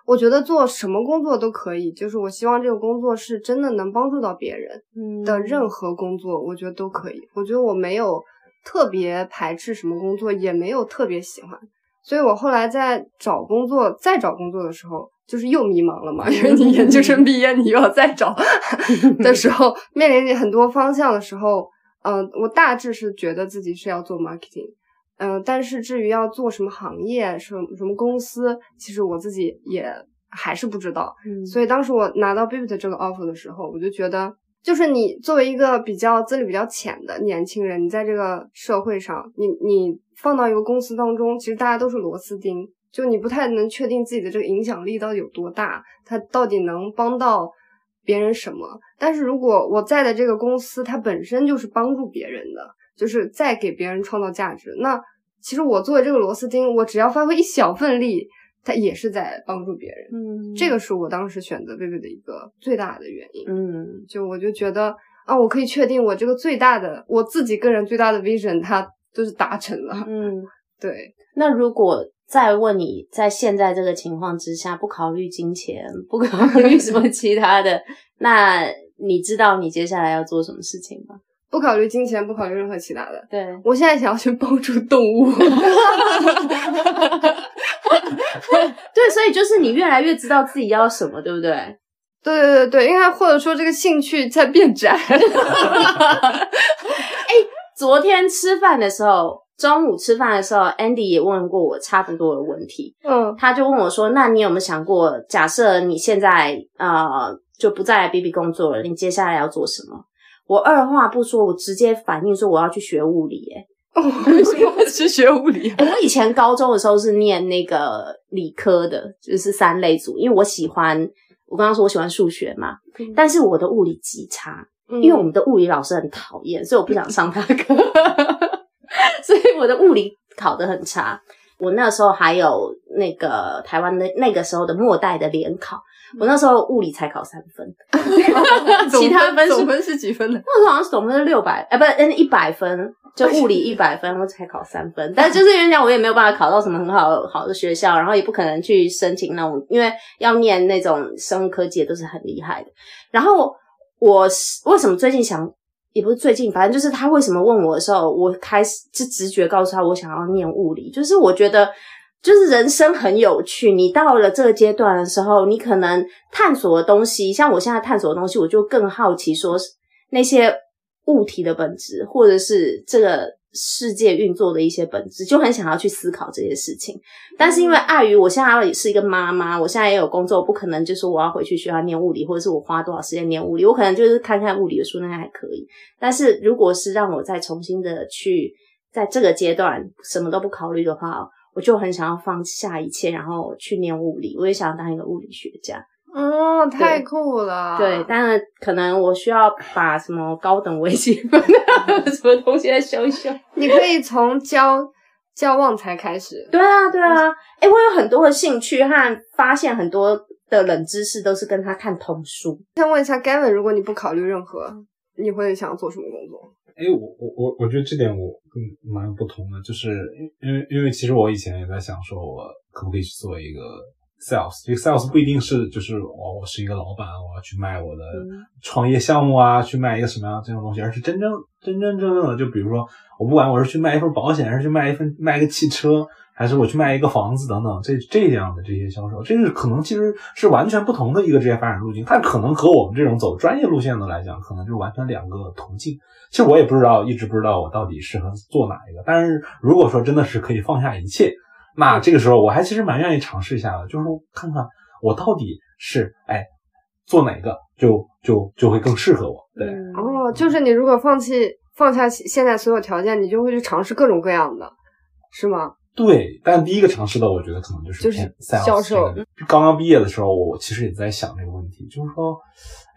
我觉得做什么工作都可以，就是我希望这个工作是真的能帮助到别人。嗯的任何工作，我觉得都可以。我觉得我没有特别排斥什么工作，也没有特别喜欢。所以我后来在找工作，再找工作的时候，就是又迷茫了嘛，因为你研究生毕业，你又要再找 的时候，面临着很多方向的时候，嗯、我大致是觉得自己是要做 marketing。嗯、但是至于要做什么行业、什么什么公司，其实我自己也还是不知道。嗯所以当时我拿到 Bibit 这个 offer 的时候，我就觉得，就是你作为一个比较资历比较浅的年轻人，你在这个社会上，你你放到一个公司当中，其实大家都是螺丝钉，就你不太能确定自己的这个影响力到底有多大，它到底能帮到别人什么。但是如果我在的这个公司，它本身就是帮助别人的，就是在给别人创造价值，那其实我作为这个螺丝钉，我只要发挥一小份力，它也是在帮助别人。嗯这个是我当时选择贝贝的一个最大的原因。嗯就我就觉得啊，我可以确定我这个最大的我自己个人最大的 vision，它就是达成了。嗯。对，那如果再问你，在现在这个情况之下，不考虑金钱，不考虑什么其他的，那你知道你接下来要做什么事情吗？不考虑金钱，不考虑任何其他的，对，我现在想要去帮助动物。对，所以就是你越来越知道自己要什么，对不对？对对对对，应该或者说这个兴趣在变窄。昨天吃饭的时候，中午吃饭的时候，Andy 也问过我差不多的问题。嗯他就问我说：“那你有没有想过，假设你现在呃就不在 B B 工作了，你接下来要做什么？”我二话不说，我直接反应说我要去学物理、欸。为什么 会去学物理？我以前高中的时候是念那个理科的，就是三类组，因为我喜欢，我刚刚说我喜欢数学嘛，嗯但是我的物理极差，因为我们的物理老师很讨厌，所以我不想上他课，所以我的物理考得很差。我那时候还有那个台湾的那个时候的末代的联考，我那时候物理才考三分，其他分数总分是几分呢？那时候好像是总分是六百，哎，不，嗯，一百分，就物理一百分，我才考三分。但就是因为这样，我也没有办法考到什么很好好的学校，然后也不可能去申请那种，因为要念那种生物科技的都是很厉害的。然后我是为什么最近想，也不是最近，反正就是他为什么问我的时候，我开始就直觉告诉他我想要念物理，就是我觉得。就是人生很有趣，你到了这个阶段的时候，你可能探索的东西，像我现在探索的东西，我就更好奇，说是那些物体的本质，或者是这个世界运作的一些本质，就很想要去思考这些事情。但是因为碍于我现在也是一个妈妈，我现在也有工作，不可能就说我要回去学校念物理，或者是我花多少时间念物理，我可能就是看看物理的书，那还可以。但是如果是让我再重新的去在这个阶段什么都不考虑的话，我就很想要放下一切，然后去念物理。我也想当一个物理学家。哦，太酷了！对，但是可能我需要把什么高等微积分 什么东西再修一修。你可以从教教旺财开始。对啊，对啊。哎、我有很多的兴趣和发现很多的冷知识，都是跟他看童书。想问一下 Gavin，如果你不考虑任何，你会想要做什么工作？哎，我我我我觉得这点我跟蛮不同的，就是因为因为其实我以前也在想说，我可不可以去做一个 sales？这个 sales 不一定是就是我我是一个老板，我要去卖我的嗯创业项目啊，去卖一个什么样这种东西，而是真正真真正正的，就比如说我不管我是去卖一份保险，还是去卖一份卖一个汽车，还是我去卖一个房子等等，这这样的这些销售，这是可能其实是完全不同的一个职业发展路径，它可能和我们这种走专业路线的来讲，可能就是完全两个途径。其实我也不知道，一直不知道我到底适合做哪一个。但是如果说真的是可以放下一切，那这个时候我还其实蛮愿意尝试一下的，就是说看看我到底是哎做哪个就就就会更适合我。对，哦，就是你如果放弃放下现在所有条件，你就会去尝试各种各样的，是吗？对，但第一个尝试的，我觉得可能就是就是销售。刚刚毕业的时候，我其实也在想这个问题，就是说，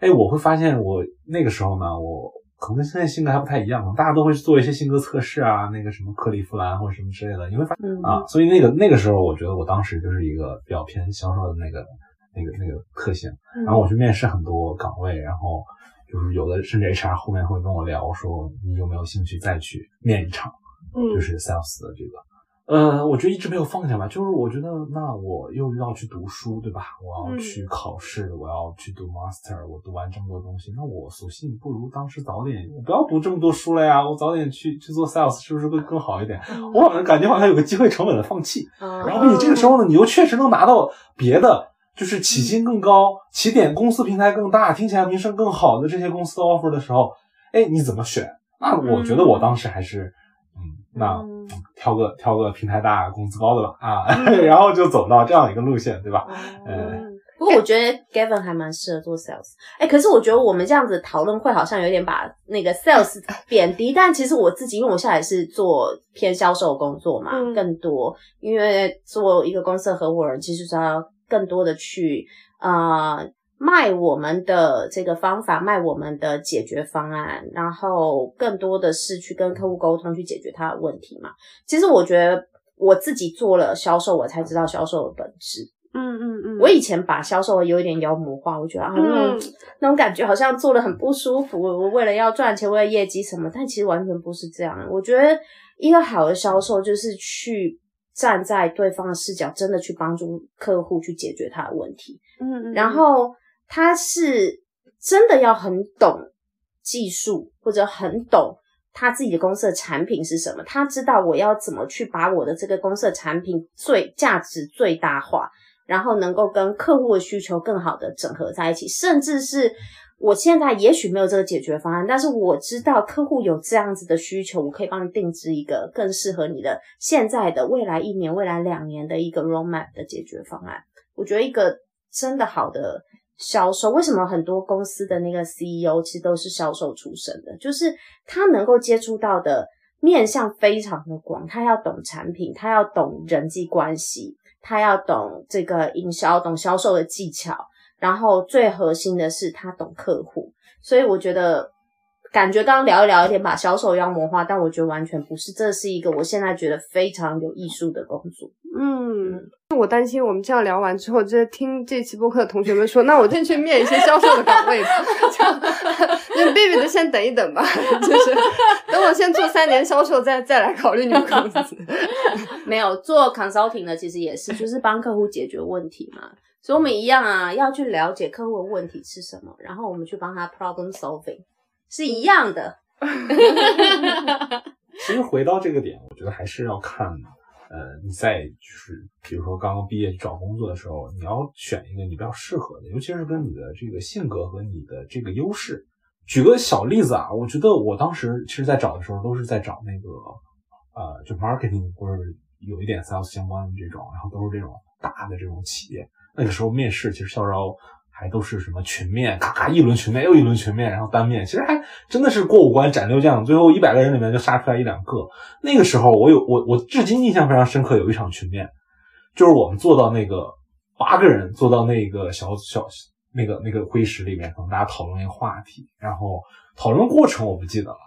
哎，我会发现我那个时候呢，我可能跟现在性格还不太一样，大家都会做一些性格测试啊，那个什么克利夫兰或者什么之类的，你会发现啊，所以那个那个时候，我觉得我当时就是一个比较偏销售的那个那个那个特性。然后我去面试很多岗位，然后就是有的甚至 HR 后面会跟我聊说，你有没有兴趣再去面一场，就是 sales 的这个。呃，我觉得一直没有放下吧，就是我觉得那我又要去读书，对吧？我要去考试，我要去读 master，我读完这么多东西，那我索性不如当时早点，我不要读这么多书了呀，我早点去去做 sales，是不是会更好一点？我好像感觉好像有个机会成本的放弃，然后你这个时候呢，你又确实能拿到别的，就是起薪更高、起点公司平台更大、听起来名声更好的这些公司的 offer 的时候，哎，你怎么选？那我觉得我当时还是。那挑个挑个平台大、工资高的吧，啊，然后就走到这样一个路线，对吧？嗯。不过我觉得 Gavin 还蛮适合做 sales。哎，可是我觉得我们这样子讨论会好像有点把那个 sales 贬低。但其实我自己，因为我现在是做偏销售工作嘛，更多。因为做一个公司的合伙人，其实是要更多的去啊。卖我们的这个方法，卖我们的解决方案，然后更多的是去跟客户沟通，去解决他的问题嘛。其实我觉得我自己做了销售，我才知道销售的本质。嗯嗯嗯。我以前把销售有一点妖魔化，我觉得啊，那种那种感觉好像做的很不舒服。我为了要赚钱，为了业绩什么，但其实完全不是这样。我觉得一个好的销售就是去站在对方的视角，真的去帮助客户去解决他的问题。嗯嗯。然后。他是真的要很懂技术，或者很懂他自己的公司的产品是什么。他知道我要怎么去把我的这个公司的产品最价值最大化，然后能够跟客户的需求更好的整合在一起。甚至是我现在也许没有这个解决方案，但是我知道客户有这样子的需求，我可以帮你定制一个更适合你的现在的未来一年、未来两年的一个 roadmap 的解决方案。我觉得一个真的好的。销售为什么很多公司的那个 CEO 其实都是销售出身的？就是他能够接触到的面向非常的广，他要懂产品，他要懂人际关系，他要懂这个营销，懂销售的技巧，然后最核心的是他懂客户。所以我觉得，感觉刚刚聊一聊，有点把销售妖魔化，但我觉得完全不是，这是一个我现在觉得非常有艺术的工作。嗯。我担心我们这样聊完之后，这听这期播客的同学们说，那我先去面一些销售的岗位吧。那 baby 的先等一等吧，就是等我先做三年销售，再再来考虑你们公司。没有做 consulting 的，其实也是，就是帮客户解决问题嘛。所以我们一样啊，要去了解客户的问题是什么，然后我们去帮他 problem solving，是一样的。其实回到这个点，我觉得还是要看。呃，你在就是比如说刚刚毕业找工作的时候，你要选一个你比较适合的，尤其是跟你的这个性格和你的这个优势。举个小例子啊，我觉得我当时其实，在找的时候都是在找那个呃，就 marketing 或者有一点 sales 相关的这种，然后都是这种大的这种企业。那个时候面试其实校招。还都是什么群面，咔咔一轮群面又一轮群面，然后单面，其实还真的是过五关斩六将，最后一百个人里面就杀出来一两个。那个时候我有我我至今印象非常深刻，有一场群面，就是我们坐到那个八个人坐到那个小小那个那个会议室里面，可能大家讨论一个话题，然后讨论过程我不记得了，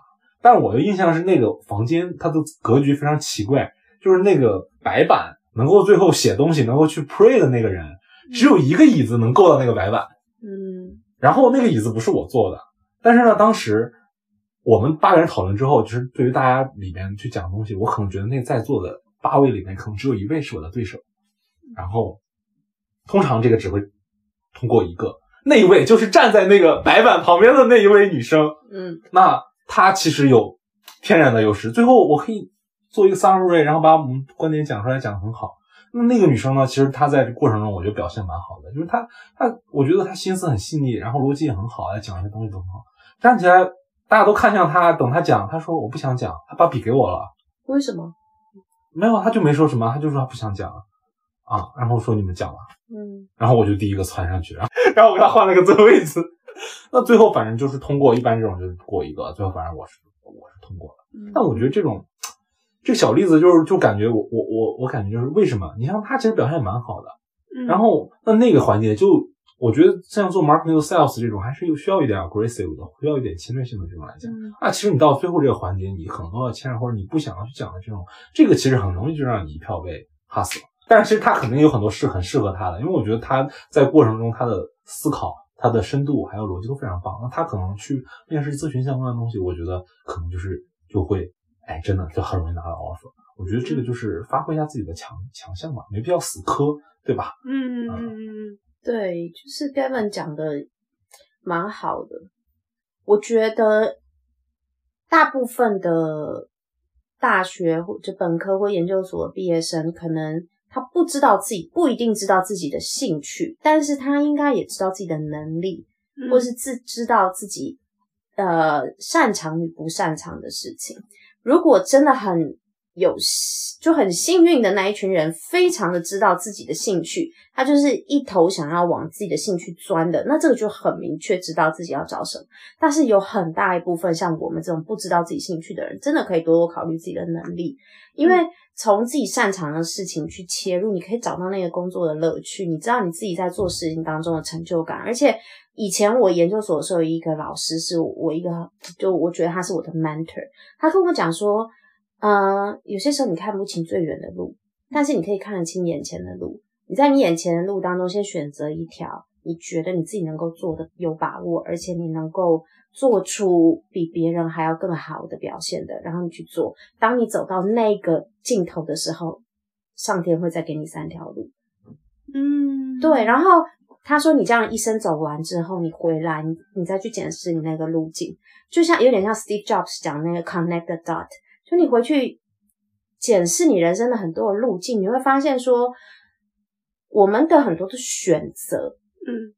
但是我的印象是那个房间它的格局非常奇怪，就是那个白板能够最后写东西能够去 pray 的那个人。只有一个椅子能够到那个白板，嗯，然后那个椅子不是我坐的，但是呢，当时我们八个人讨论之后，就是对于大家里面去讲东西，我可能觉得那在座的八位里面，可能只有一位是我的对手，然后通常这个只会通过一个，那一位就是站在那个白板旁边的那一位女生，嗯，那她其实有天然的优势，最后我可以做一个 summary，然后把我们观点讲出来，讲得很好。那那个女生呢，其实她在这过程中，我觉得表现蛮好的，就是她她，我觉得她心思很细腻，然后逻辑也很好，来讲一些东西都很好。站起来，大家都看向她，等她讲，她说我不想讲，她把笔给我了。为什么？没有，她就没说什么，她就说她不想讲啊，然后说你们讲吧，嗯然后我就第一个窜上去，然后 然后我给她换了个座位子。那最后反正就是通过，一般这种就是过一个，最后反正我是我是通过了。但我觉得这种这个小例子就是就感觉我我我我感觉就是为什么？你像他其实表现也蛮好的，嗯然后那那个环节就我觉得像做 marketing sales 这种还是有需要一点 aggressive 的，需要一点侵略性的这种来讲。嗯啊，其实你到最后这个环节，你可能都要谦让，或者你不想要去讲的这种，这个其实很容易就让你一票被 pass 了。但是其实他肯定有很多是很适合他的，因为我觉得他在过程中他的思考、他的深度还有逻辑都非常棒。那他可能去面试咨询相关的东西，我觉得可能就是就会，哎，真的就很容易拿到 offer。我觉得这个就是发挥一下自己的强强项嘛，没必要死磕，对吧？嗯嗯嗯嗯对，就是 Gavin 讲的蛮好的。我觉得大部分的大学或者本科或研究所的毕业生，可能他不知道自己不一定知道自己的兴趣，但是他应该也知道自己的能力，嗯，或是自知道自己呃擅长与不擅长的事情。如果真的很有就很幸运的那一群人，非常的知道自己的兴趣，他就是一头想要往自己的兴趣钻的，那这个就很明确知道自己要找什么。但是有很大一部分像我们这种不知道自己兴趣的人，真的可以多多考虑自己的能力，因为从自己擅长的事情去切入，你可以找到那个工作的乐趣，你知道你自己在做事情当中的成就感，而且。以前我研究所的时候，有一个老师是我一个，就我觉得他是我的 mentor。他跟我讲说，呃，有些时候你看不清最远的路，但是你可以看得清眼前的路。你在你眼前的路当中，先选择一条你觉得你自己能够做的有把握，而且你能够做出比别人还要更好的表现的，然后你去做。当你走到那个尽头的时候，上天会再给你三条路。嗯，对，然后他说你这样一生走完之后，你回来，你你再去检视你那个路径，就像有点像 Steve Jobs 讲那个 connect the dot，就你回去检视你人生的很多的路径，你会发现说，我们的很多的选择，嗯。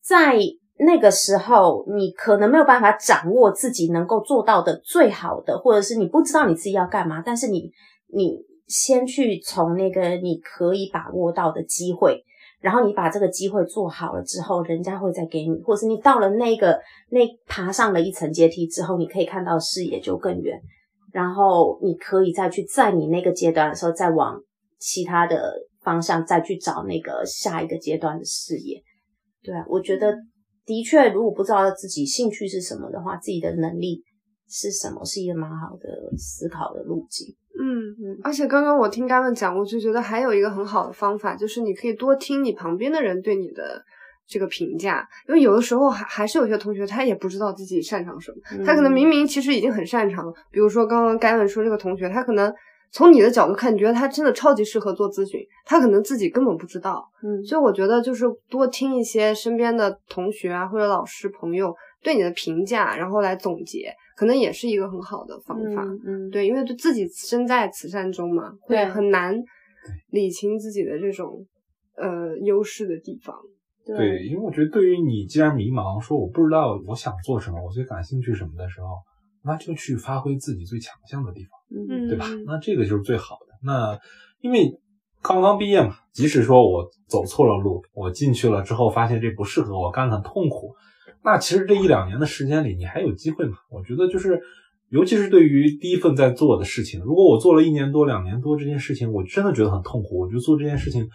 在那个时候，你可能没有办法掌握自己能够做到的最好的，或者是你不知道你自己要干嘛，但是你你先去从那个你可以把握到的机会，然后你把这个机会做好了之后，人家会再给你，或是你到了那个那爬上了一层阶梯之后，你可以看到视野就更远，然后你可以再去在你那个阶段的时候，再往其他的方向再去找那个下一个阶段的事业。对啊，我觉得的确，如果不知道自己兴趣是什么的话，自己的能力是什么，是一个蛮好的思考的路径。嗯。嗯而且刚刚我听他们讲，我就觉得还有一个很好的方法，就是你可以多听你旁边的人对你的这个评价，因为有的时候还还是有些同学他也不知道自己擅长什么，他可能明明其实已经很擅长了，比如说刚刚盖文说这个同学，他可能从你的角度看，你觉得他真的超级适合做咨询，他可能自己根本不知道，嗯。所以我觉得就是多听一些身边的同学啊或者老师朋友对你的评价，然后来总结，可能也是一个很好的方法。嗯嗯，对，因为自己身在慈善中嘛，会对。很难理清自己的这种呃优势的地方。对，因为我觉得对于你既然迷茫，说我不知道我想做什么，我最感兴趣什么的时候，那就去发挥自己最强项的地方。嗯对吧嗯？那这个就是最好的。那因为刚刚毕业嘛，即使说我走错了路，我进去了之后发现这不适合我，干得很痛苦，那其实这一两年的时间里，你还有机会嘛？我觉得就是，尤其是对于第一份在做的事情，如果我做了一年多、两年多这件事情，我真的觉得很痛苦，我觉得做这件事情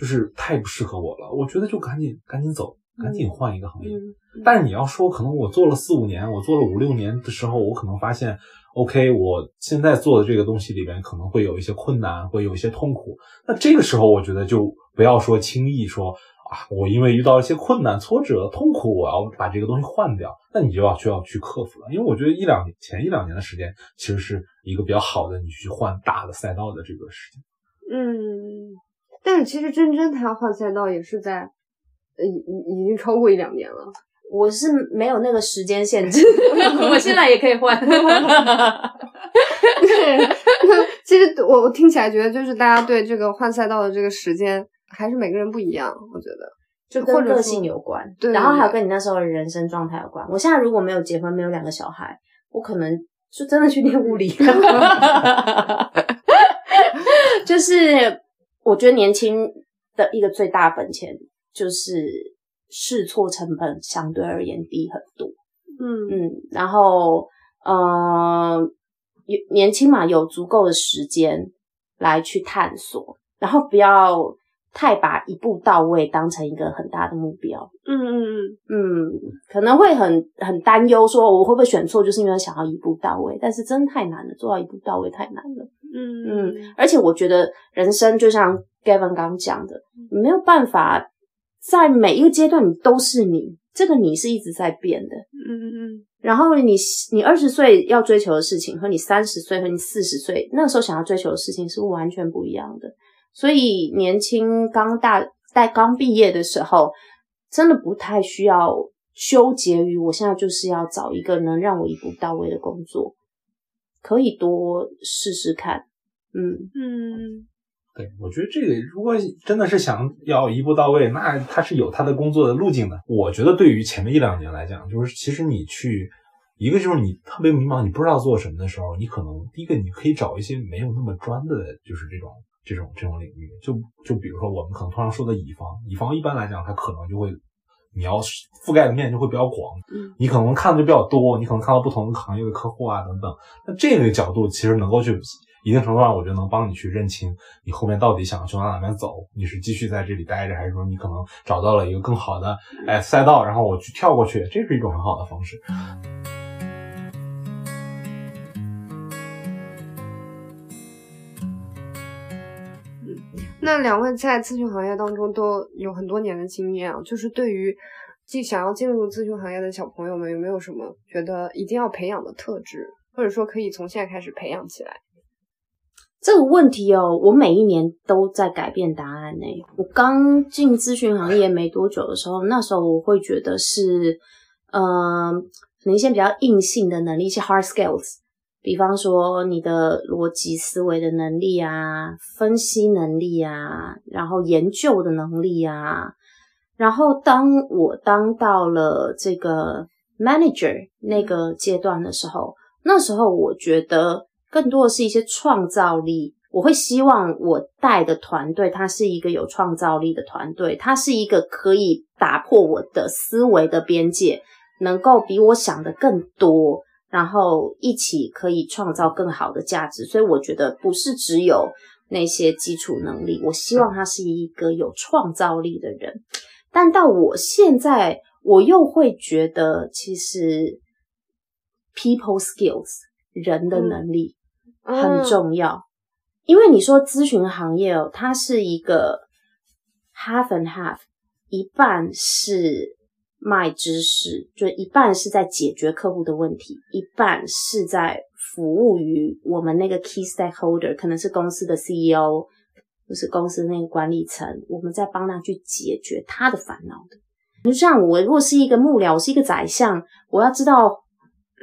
就是太不适合我了，我觉得就赶紧赶紧走，赶紧换一个行业。嗯但是你要说，可能我做了四五年，我做了五六年的时候，我可能发现，OK，我现在做的这个东西里边可能会有一些困难，会有一些痛苦。那这个时候，我觉得就不要说轻易说啊，我因为遇到一些困难、挫折、痛苦，我要把这个东西换掉。那你就要就要去克服了，因为我觉得一两年前一两年的时间，其实是一个比较好的你去换大的赛道的这个时间。嗯，但是其实真真他换赛道也是在呃已已已经超过一两年了。我是没有那个时间限制，我现在也可以换。对，那其实我我听起来觉得，就是大家对这个换赛道的这个时间，还是每个人不一样。我觉得就跟个性有关，对，然后还有跟你那时候的人生状态有关。我现在如果没有结婚，没有两个小孩，我可能就真的去练物理。就是我觉得年轻的一个最大本钱，就是试错成本相对而言低很多。嗯嗯，然后呃，有年轻嘛，有足够的时间来去探索，然后不要太把一步到位当成一个很大的目标。嗯嗯嗯嗯，可能会很很担忧，说我会不会选错，就是因为想要一步到位，但是真太难了，做到一步到位太难了。嗯嗯，而且我觉得人生就像 Gavin 刚讲的，你没有办法在每一个阶段你都是你，这个你是一直在变的。嗯嗯嗯。然后你你二十岁要追求的事情，和你三十岁和你四十岁那个时候想要追求的事情是完全不一样的。所以年轻刚大在刚毕业的时候，真的不太需要纠结于我现在就是要找一个能让我一步到位的工作。可以多试试看，嗯嗯，对，我觉得这个如果真的是想要一步到位，那他是有他的工作的路径的。我觉得对于前面一两年来讲，就是其实你去一个就是你特别迷茫，你不知道做什么的时候，你可能第一个你可以找一些没有那么专的，就是这种这种这种领域。就就比如说我们可能通常说的乙方，乙方一般来讲，他可能就会。你要覆盖的面就会比较广，嗯，你可能看的就比较多，你可能看到不同的行业的客户啊等等。那这个角度其实能够去一定程度上，我觉得能帮你去认清你后面到底想去往哪边走。你是继续在这里待着，还是说你可能找到了一个更好的哎赛道，然后我去跳过去，这是一种很好的方式。那两位在咨询行业当中都有很多年的经验啊，就是对于既想要进入咨询行业的小朋友们，有没有什么觉得一定要培养的特质，或者说可以从现在开始培养起来？这个问题哦，我每一年都在改变答案呢。我刚进咨询行业没多久的时候，那时候我会觉得是，嗯，可能一些比较硬性的能力，一些 hard skills。比方说你的逻辑思维的能力啊，分析能力啊，然后研究的能力啊，然后当我当到了这个 manager 那个阶段的时候，那时候我觉得更多的是一些创造力。我会希望我带的团队，它是一个有创造力的团队，它是一个可以打破我的思维的边界，能够比我想的更多。然后一起可以创造更好的价值，所以我觉得不是只有那些基础能力，我希望他是一个有创造力的人。但到我现在，我又会觉得，其实 people skills 人的能力很重要，因为你说咨询行业哦，它是一个 half and half，一半是。卖知识，就一半是在解决客户的问题，一半是在服务于我们那个 key stakeholder，可能是公司的 CEO，就是公司那个管理层，我们在帮他去解决他的烦恼的。就像我如果是一个幕僚，我是一个宰相，我要知道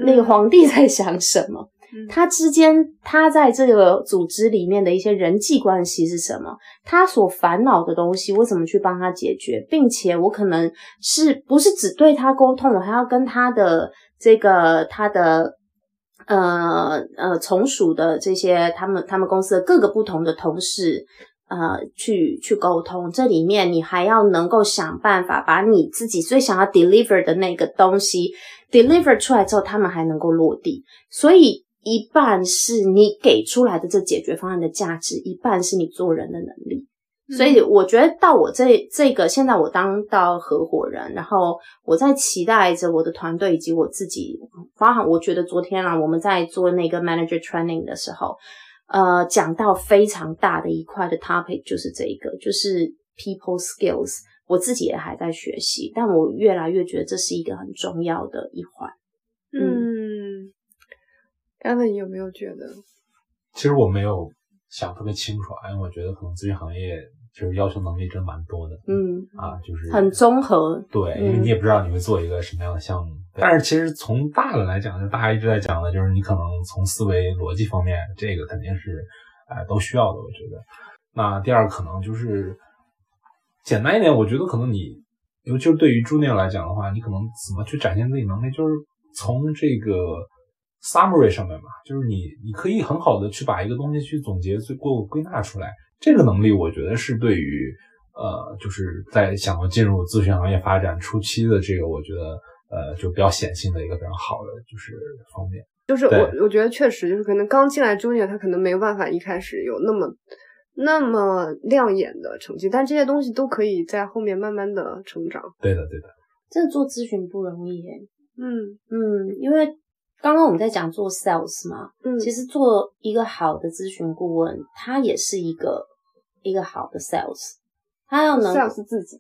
那个皇帝在想什么。他之间，他在这个组织里面的一些人际关系是什么？他所烦恼的东西，我怎么去帮他解决？并且，我可能是不是只对他沟通？我还要跟他的这个他的呃呃从属的这些他们他们公司的各个不同的同事呃去去沟通。这里面你还要能够想办法把你自己最想要 deliver 的那个东西 deliver 出来之后，他们还能够落地。所以。一半是你给出来的这解决方案的价值，一半是你做人的能力。所以我觉得到我这这个现在我当到合伙人，然后我在期待着我的团队以及我自己。包含我觉得昨天啊，我们在做那个 manager training 的时候，呃，讲到非常大的一块的 topic 就是这一个，就是 people skills。我自己也还在学习，但我越来越觉得这是一个很重要的一环。嗯。艾文，你有没有觉得？其实我没有想特别清楚啊，因为我觉得可能咨询行业就是要求能力真蛮多的。嗯啊，就是很综合。对，因为你也不知道你会做一个什么样的项目。但是其实从大的来讲，就大家一直在讲的，就是你可能从思维逻辑方面，这个肯定是哎都需要的。我觉得，那第二可能就是简单一点，我觉得可能你，尤其是对于 junior 来讲的话，你可能怎么去展现自己能力，就是从这个 summary 上面嘛，就是你你可以很好的去把一个东西去总结、最过归纳出来，这个能力我觉得是对于呃，就是在想要进入咨询行业发展初期的这个，我觉得呃就比较显性的一个非常好的就是方面。就是我我觉得确实就是可能刚进来 junior 他可能没有办法一开始有那么那么亮眼的成绩，但这些东西都可以在后面慢慢的成长。对的，对的，真的做咨询不容易耶。嗯嗯，因为刚刚我们在讲做 sales 嘛，嗯，其实做一个好的咨询顾问，他也是一个一个好的 sales，他要能 sales 自己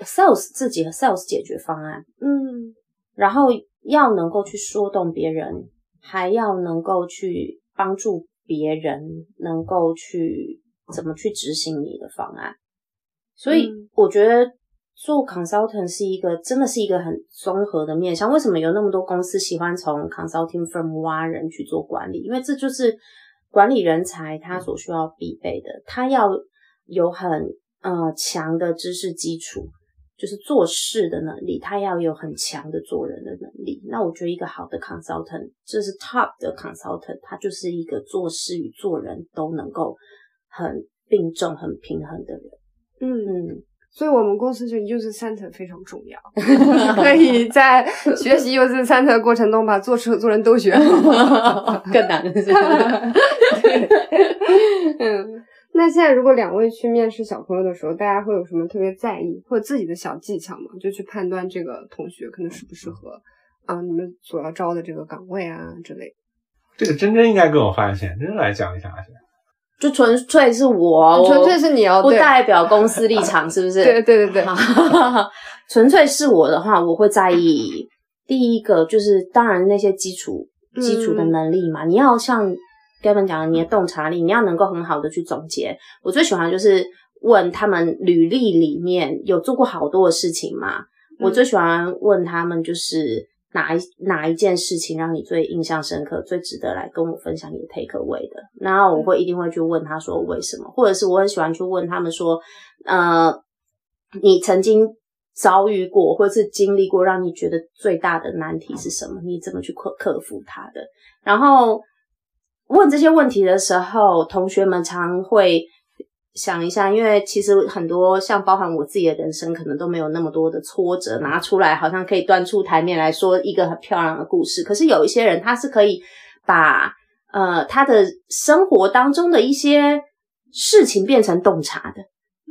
，sales 自己和 sales 解决方案，嗯。然后要能够去说动别人，还要能够去帮助别人，能够去怎么去执行你的方案。所以嗯。我觉得做 consultant 是一个真的是一个很综合的面向。为什么有那么多公司喜欢从 consulting firm 挖人去做管理？因为这就是管理人才他所需要必备的，他要有很呃强的知识基础。就是做事的能力，他要有很强的做人的能力。那我觉得一个好的 consultant，这是 top 的 consultant，他就是一个做事与做人都能够很并重、很平衡的人。嗯，嗯，所以我们公司这个 user center 非常重要，可以在学习 user center 的过程中把做事和做人都学好。更难的是，嗯，那现在如果两位去面试小朋友的时候，大家会有什么特别在意或者自己的小技巧吗？就去判断这个同学可能适不适合啊，你们所要招的这个岗位啊之类的。这个真真应该更有发言权，真真来讲一下先。就纯粹是我，我纯粹是你哦，不代表公司立场，是不是？对对对对，纯粹是我的话，我会在意第一个就是，当然那些基础基础的嗯能力嘛，你要像 Gavin 讲的，你的洞察力，你要能够很好的去总结。我最喜欢就是问他们履历里面有做过好多的事情嘛，我最喜欢问他们就是。哪一哪一件事情让你最印象深刻，最值得来跟我分享你的 take away 的？然后我会一定会去问他说为什么，或者是我很喜欢去问他们说，呃，你曾经遭遇过或者是经历过让你觉得最大的难题是什么？你怎么去克克服它的？然后问这些问题的时候，同学们常会想一下，因为其实很多像包含我自己的人生，可能都没有那么多的挫折拿出来，好像可以端出台面来说一个很漂亮的故事。可是有一些人，他是可以把呃他的生活当中的一些事情变成洞察的。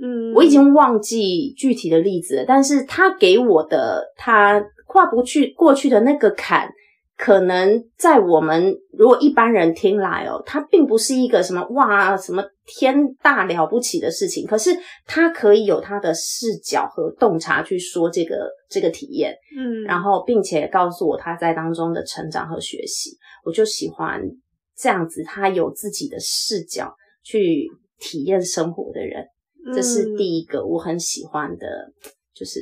嗯，我已经忘记具体的例子了，但是他给我的他跨不去过去的那个坎，可能在我们如果一般人听来哦，它并不是一个什么哇什么天大了不起的事情，可是他可以有他的视角和洞察去说这个这个体验，嗯，然后并且告诉我他在当中的成长和学习，我就喜欢这样子，他有自己的视角去体验生活的人。这是嗯第一个我很喜欢的，就是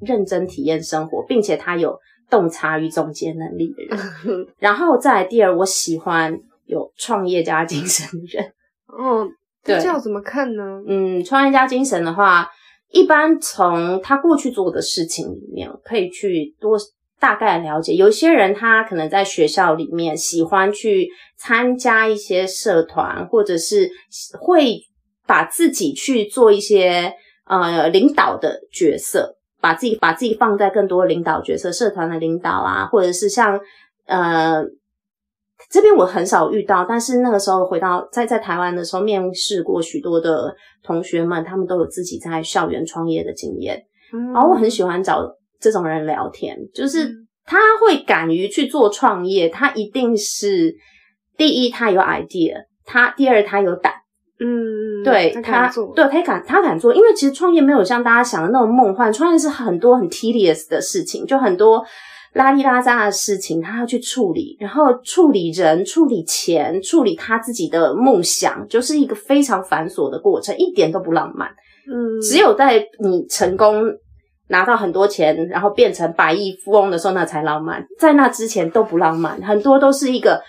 认真体验生活，并且他有洞察与总结能力的人。然后再来第二，我喜欢有创业家精神的人。哦，对这要怎么看呢？嗯，创业家精神的话，一般从他过去做的事情里面，可以去多大概了解。有些人他可能在学校里面喜欢去参加一些社团，或者是会把自己去做一些呃领导的角色，把自己把自己放在更多领导角色，社团的领导啊，或者是像呃。这边我很少遇到，但是那个时候回到在在台湾的时候，面试过许多的同学们，他们都有自己在校园创业的经验。嗯然后我很喜欢找这种人聊天，就是嗯他会敢于去做创业，他一定是第一他有 idea，他第二他有胆，嗯，对他对他敢他敢做，因为其实创业没有像大家想的那种梦幻，创业是很多很 tedious 的事情，就很多拉里拉扎的事情，他要去处理，然后处理人、处理钱、处理他自己的梦想，就是一个非常繁琐的过程，一点都不浪漫。嗯，只有在你成功拿到很多钱，然后变成百亿富翁的时候，那才浪漫。在那之前都不浪漫，很多都是一个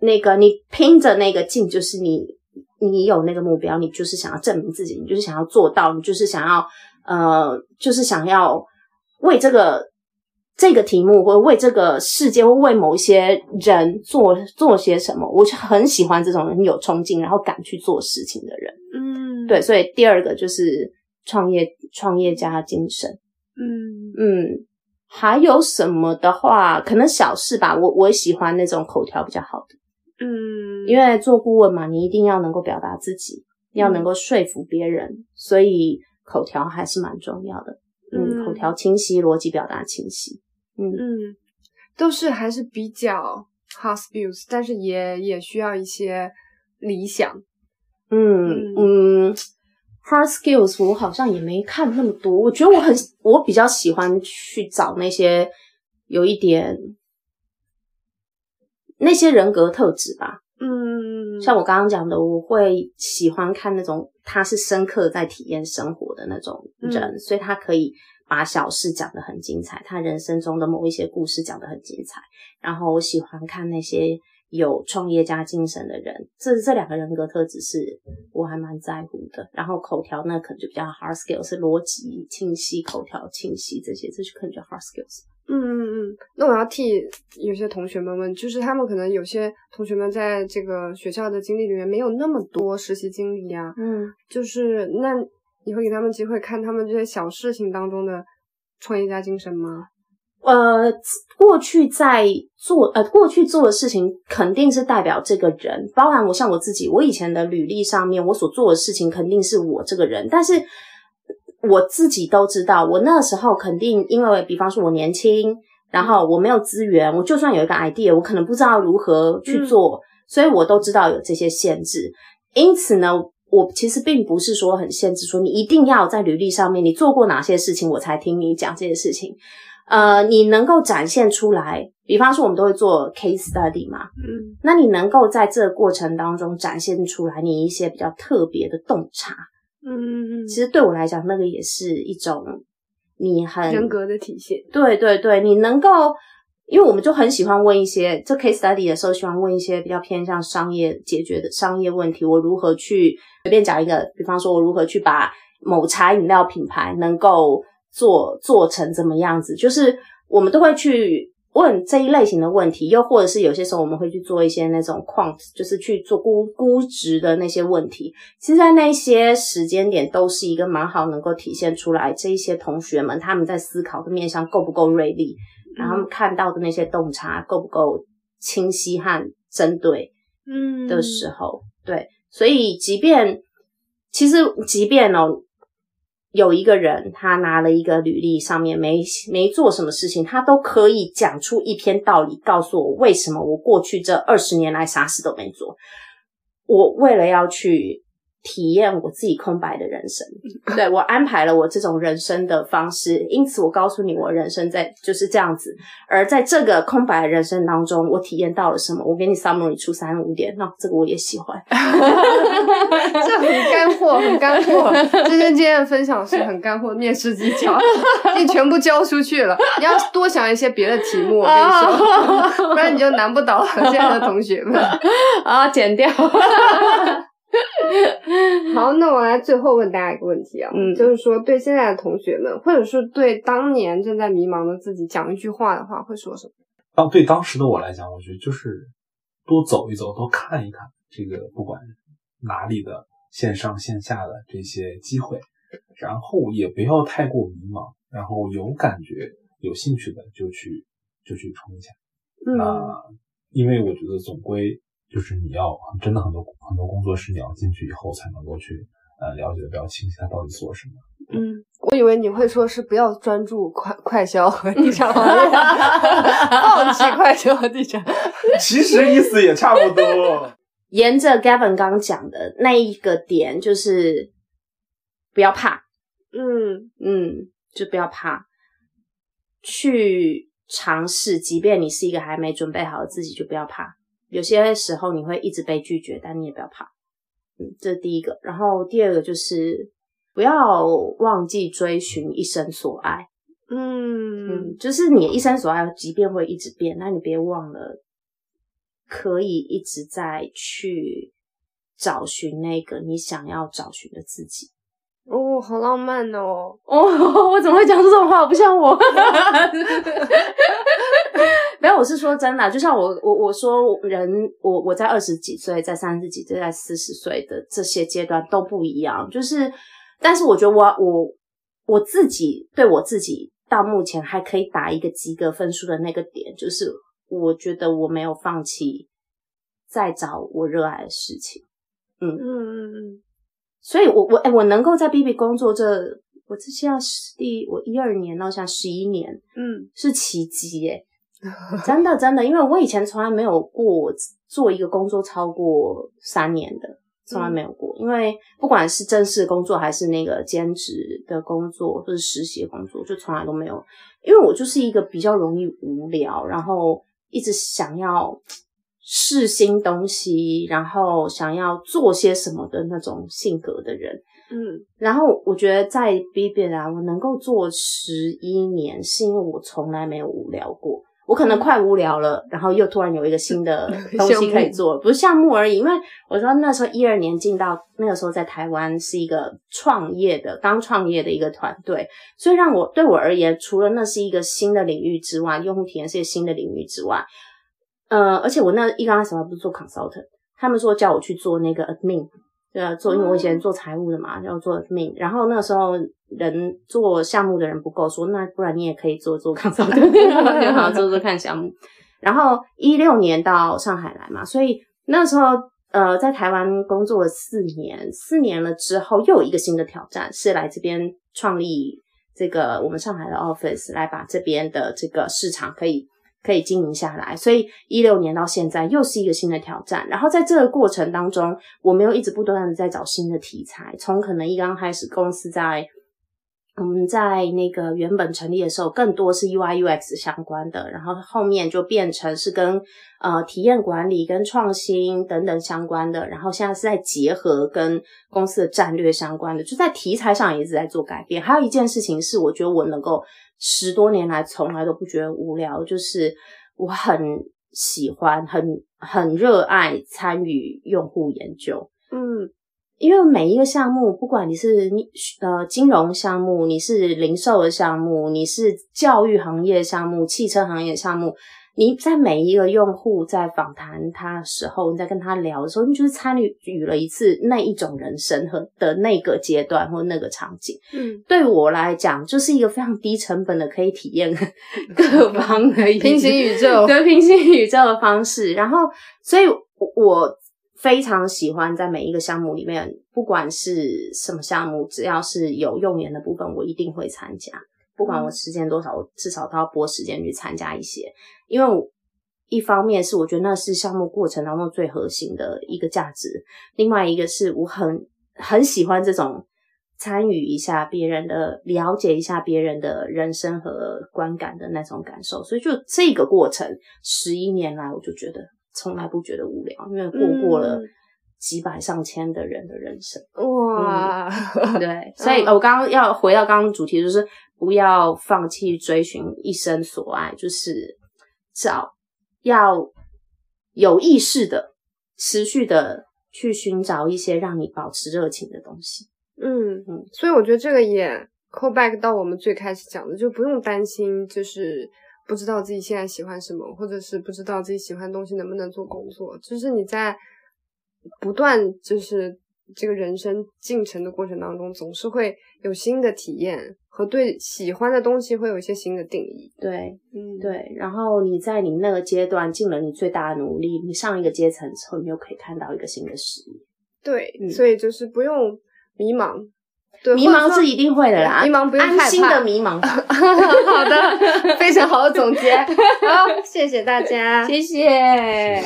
那个你拼着那个劲，就是你你有那个目标，你就是想要证明自己，你就是想要做到，你就是想要呃，就是想要为这个这个题目，或为这个世界，或为某一些人做做些什么。我就很喜欢这种人有冲劲，然后敢去做事情的人。嗯，对，所以第二个就是创业创业家精神。嗯嗯，还有什么的话，可能小事吧。我我喜欢那种口条比较好的。嗯，因为做顾问嘛，你一定要能够表达自己，要能够说服别人，所以口条还是蛮重要的。嗯，嗯口条清晰，逻辑表达清晰。嗯嗯，都是还是比较 hard skills，但是也也需要一些理想。嗯嗯，hard skills 我好像也没看那么多，我觉得我很我比较喜欢去找那些有一点那些人格特质吧。嗯，像我刚刚讲的，我会喜欢看那种他是深刻在体验生活的那种人，所以他可以把小事讲得很精彩，他人生中的某一些故事讲得很精彩。然后我喜欢看那些有创业家精神的人，这这两个人格特质是我还蛮在乎的。然后口条呢，可能就比较 hard skill，是逻辑清晰、口条清晰这些，这就可能就 hard skills。嗯嗯嗯，那我要替有些同学们问，就是他们可能有些同学们在这个学校的经历里面没有那么多实习经历呀、嗯。就是那你会给他们机会看他们这些小事情当中的创业家精神吗？呃，过去在做呃过去做的事情肯定是代表这个人，包含我像我自己，我以前的履历上面我所做的事情肯定是我这个人，但是我自己都知道，我那时候肯定因为比方说我年轻，然后我没有资源，我就算有一个 idea，我可能不知道如何去做，所以我都知道有这些限制，因此呢。我其实并不是说很限制，说你一定要在履历上面你做过哪些事情，我才听你讲这些事情。呃，你能够展现出来，比方说我们都会做 case study 嘛，嗯那你能够在这个过程当中展现出来你一些比较特别的洞察，嗯其实对我来讲，那个也是一种你很人格的体现。对对对，你能够，因为我们就很喜欢问一些这 case study 的时候，喜欢问一些比较偏向商业解决的商业问题。我如何去随便讲一个，比方说，我如何去把某茶饮料品牌能够做做成怎么样子，就是我们都会去问这一类型的问题，又或者是有些时候我们会去做一些那种 quant，就是去做估估值的那些问题。其实，在那些时间点，都是一个蛮好能够体现出来这一些同学们他们在思考的面向够不够锐利，然后他们看到的那些洞察够不够清晰和针对嗯的时候，对，所以即便其实即便哦，有一个人他拿了一个履历上面没没做什么事情，他都可以讲出一篇道理，告诉我为什么我过去这二十年来啥事都没做。我为了要去体验我自己空白的人生，对我安排了我这种人生的方式，因此我告诉你，我人生在就是这样子。而在这个空白的人生当中，我体验到了什么？我给你 summary 出三五点，那这个我也喜欢。这很干货，很干货。这些今天的分享是很干货面试技巧，你全部交出去了。你要多想一些别的题目，我跟你说，不然你就难不倒现在的同学们。啊，剪掉。好，那我来最后问大家一个问题啊，嗯就是说对现在的同学们，或者是对当年正在迷茫的自己讲一句话的话，会说什么？当对当时的我来讲，我觉得就是多走一走，多看一看这个不管哪里的线上线下的这些机会，然后也不要太过迷茫，然后有感觉、有兴趣的就去就去冲一下。嗯那因为我觉得总归就是你要真的很多很多工作是你要进去以后才能够去呃了解的比较清晰，他到底做什么。嗯，我以为你会说是不要专注快快销和地产行业，放弃快销和地产。其实意思也差不多。沿着 Gavin 刚讲的那一个点，就是不要怕，嗯嗯，就不要怕，去尝试，即便你是一个还没准备好的自己，就不要怕。有些时候你会一直被拒绝，但你也不要怕。嗯，这是第一个。然后第二个就是不要忘记追寻一生所爱。嗯嗯，就是你一生所爱，即便会一直变，那你别忘了，可以一直在去找寻那个你想要找寻的自己。哦，好浪漫哦！哦，我怎么会讲这种话？不像我。没有，我是说真的，就像我我我说人，我我在二十几岁，在三十几岁，在四十岁的这些阶段都不一样。就是，但是我觉得我我我自己对我自己到目前还可以打一个及格分数的那个点，就是我觉得我没有放弃再找我热爱的事情。嗯嗯嗯嗯。所以，我我哎，我能够在 B B 工作这，我这现在是第我一二年到现在十一年，嗯，是奇迹耶，真的真的，因为我以前从来没有过做一个工作超过三年的，从来没有过，因为不管是正式工作还是那个兼职的工作或者实习的工作，就从来都没有，因为我就是一个比较容易无聊，然后一直想要。试新东西，然后想要做些什么的那种性格的人，嗯，然后我觉得在 B B 啊，我能够做十一年，是因为我从来没有无聊过。我可能快无聊了，然后又突然有一个新的 东西可以做，不是项目而已。因为我说那时候一二年进到那个时候在台湾是一个创业的刚创业的一个团队，所以让我对我而言，除了那是一个新的领域之外，用户体验是一个新的领域之外。呃，而且我那一刚开始还不是做 consultant，他们说叫我去做那个 admin，呃，做因为我以前做财务的嘛，要做 admin。然后那时候人做项目的人不够，说那不然你也可以做做 consultant，就好做做看项目。然后一六年到上海来嘛，所以那时候呃在台湾工作了四年，四年了之后又有一个新的挑战，是来这边创立这个我们上海的 office，来把这边的这个市场可以。可以经营下来，所以一六年到现在又是一个新的挑战。然后在这个过程当中，我们又一直不断的在找新的题材。从可能一刚开始公司在。我们在那个原本成立的时候，更多是 UI UX 相关的，然后后面就变成是跟呃体验管理、跟创新等等相关的，然后现在是在结合跟公司的战略相关的，就在题材上也一直在做改变。还有一件事情是，我觉得我能够十多年来从来都不觉得无聊，就是我很喜欢、很很热爱参与用户研究。嗯。因为每一个项目，不管你是你呃金融项目，你是零售的项目，你是教育行业项目、汽车行业项目，你在每一个用户在访谈他的时候，你在跟他聊的时候，你就是参与了一次那一种人生和的那个阶段或那个场景。嗯，对我来讲，就是一个非常低成本的可以体验 各方的平行宇宙，对平行宇宙的方式。然后，所以我。非常喜欢在每一个项目里面，不管是什么项目，只要是有用眼的部分，我一定会参加。不管我时间多少，我至少都要拨时间去参加一些。因为一方面是我觉得那是项目过程当中最核心的一个价值，另外一个是我很很喜欢这种参与一下别人的，了解一下别人的人生和观感的那种感受。所以就这个过程，十一年来，我就觉得。从来不觉得无聊，因为过过了几百上千的人的人生哇！对，所以我刚刚要回到刚刚主题，就是不要放弃追寻一生所爱，就是找要有意识的、持续的去寻找一些让你保持热情的东西。嗯嗯，所以我觉得这个也 call back 到我们最开始讲的，就不用担心，就是。不知道自己现在喜欢什么，或者是不知道自己喜欢东西能不能做工作，就是你在不断就是这个人生进程的过程当中，总是会有新的体验和对喜欢的东西会有一些新的定义。对，嗯，对。然后你在你那个阶段尽了你最大的努力，你上一个阶层之后，你又可以看到一个新的视野。对，所以就是不用迷茫。对迷茫是一定会的啦，迷茫不用安心的迷茫。好的，非常好的总结。好，谢谢大家，谢谢。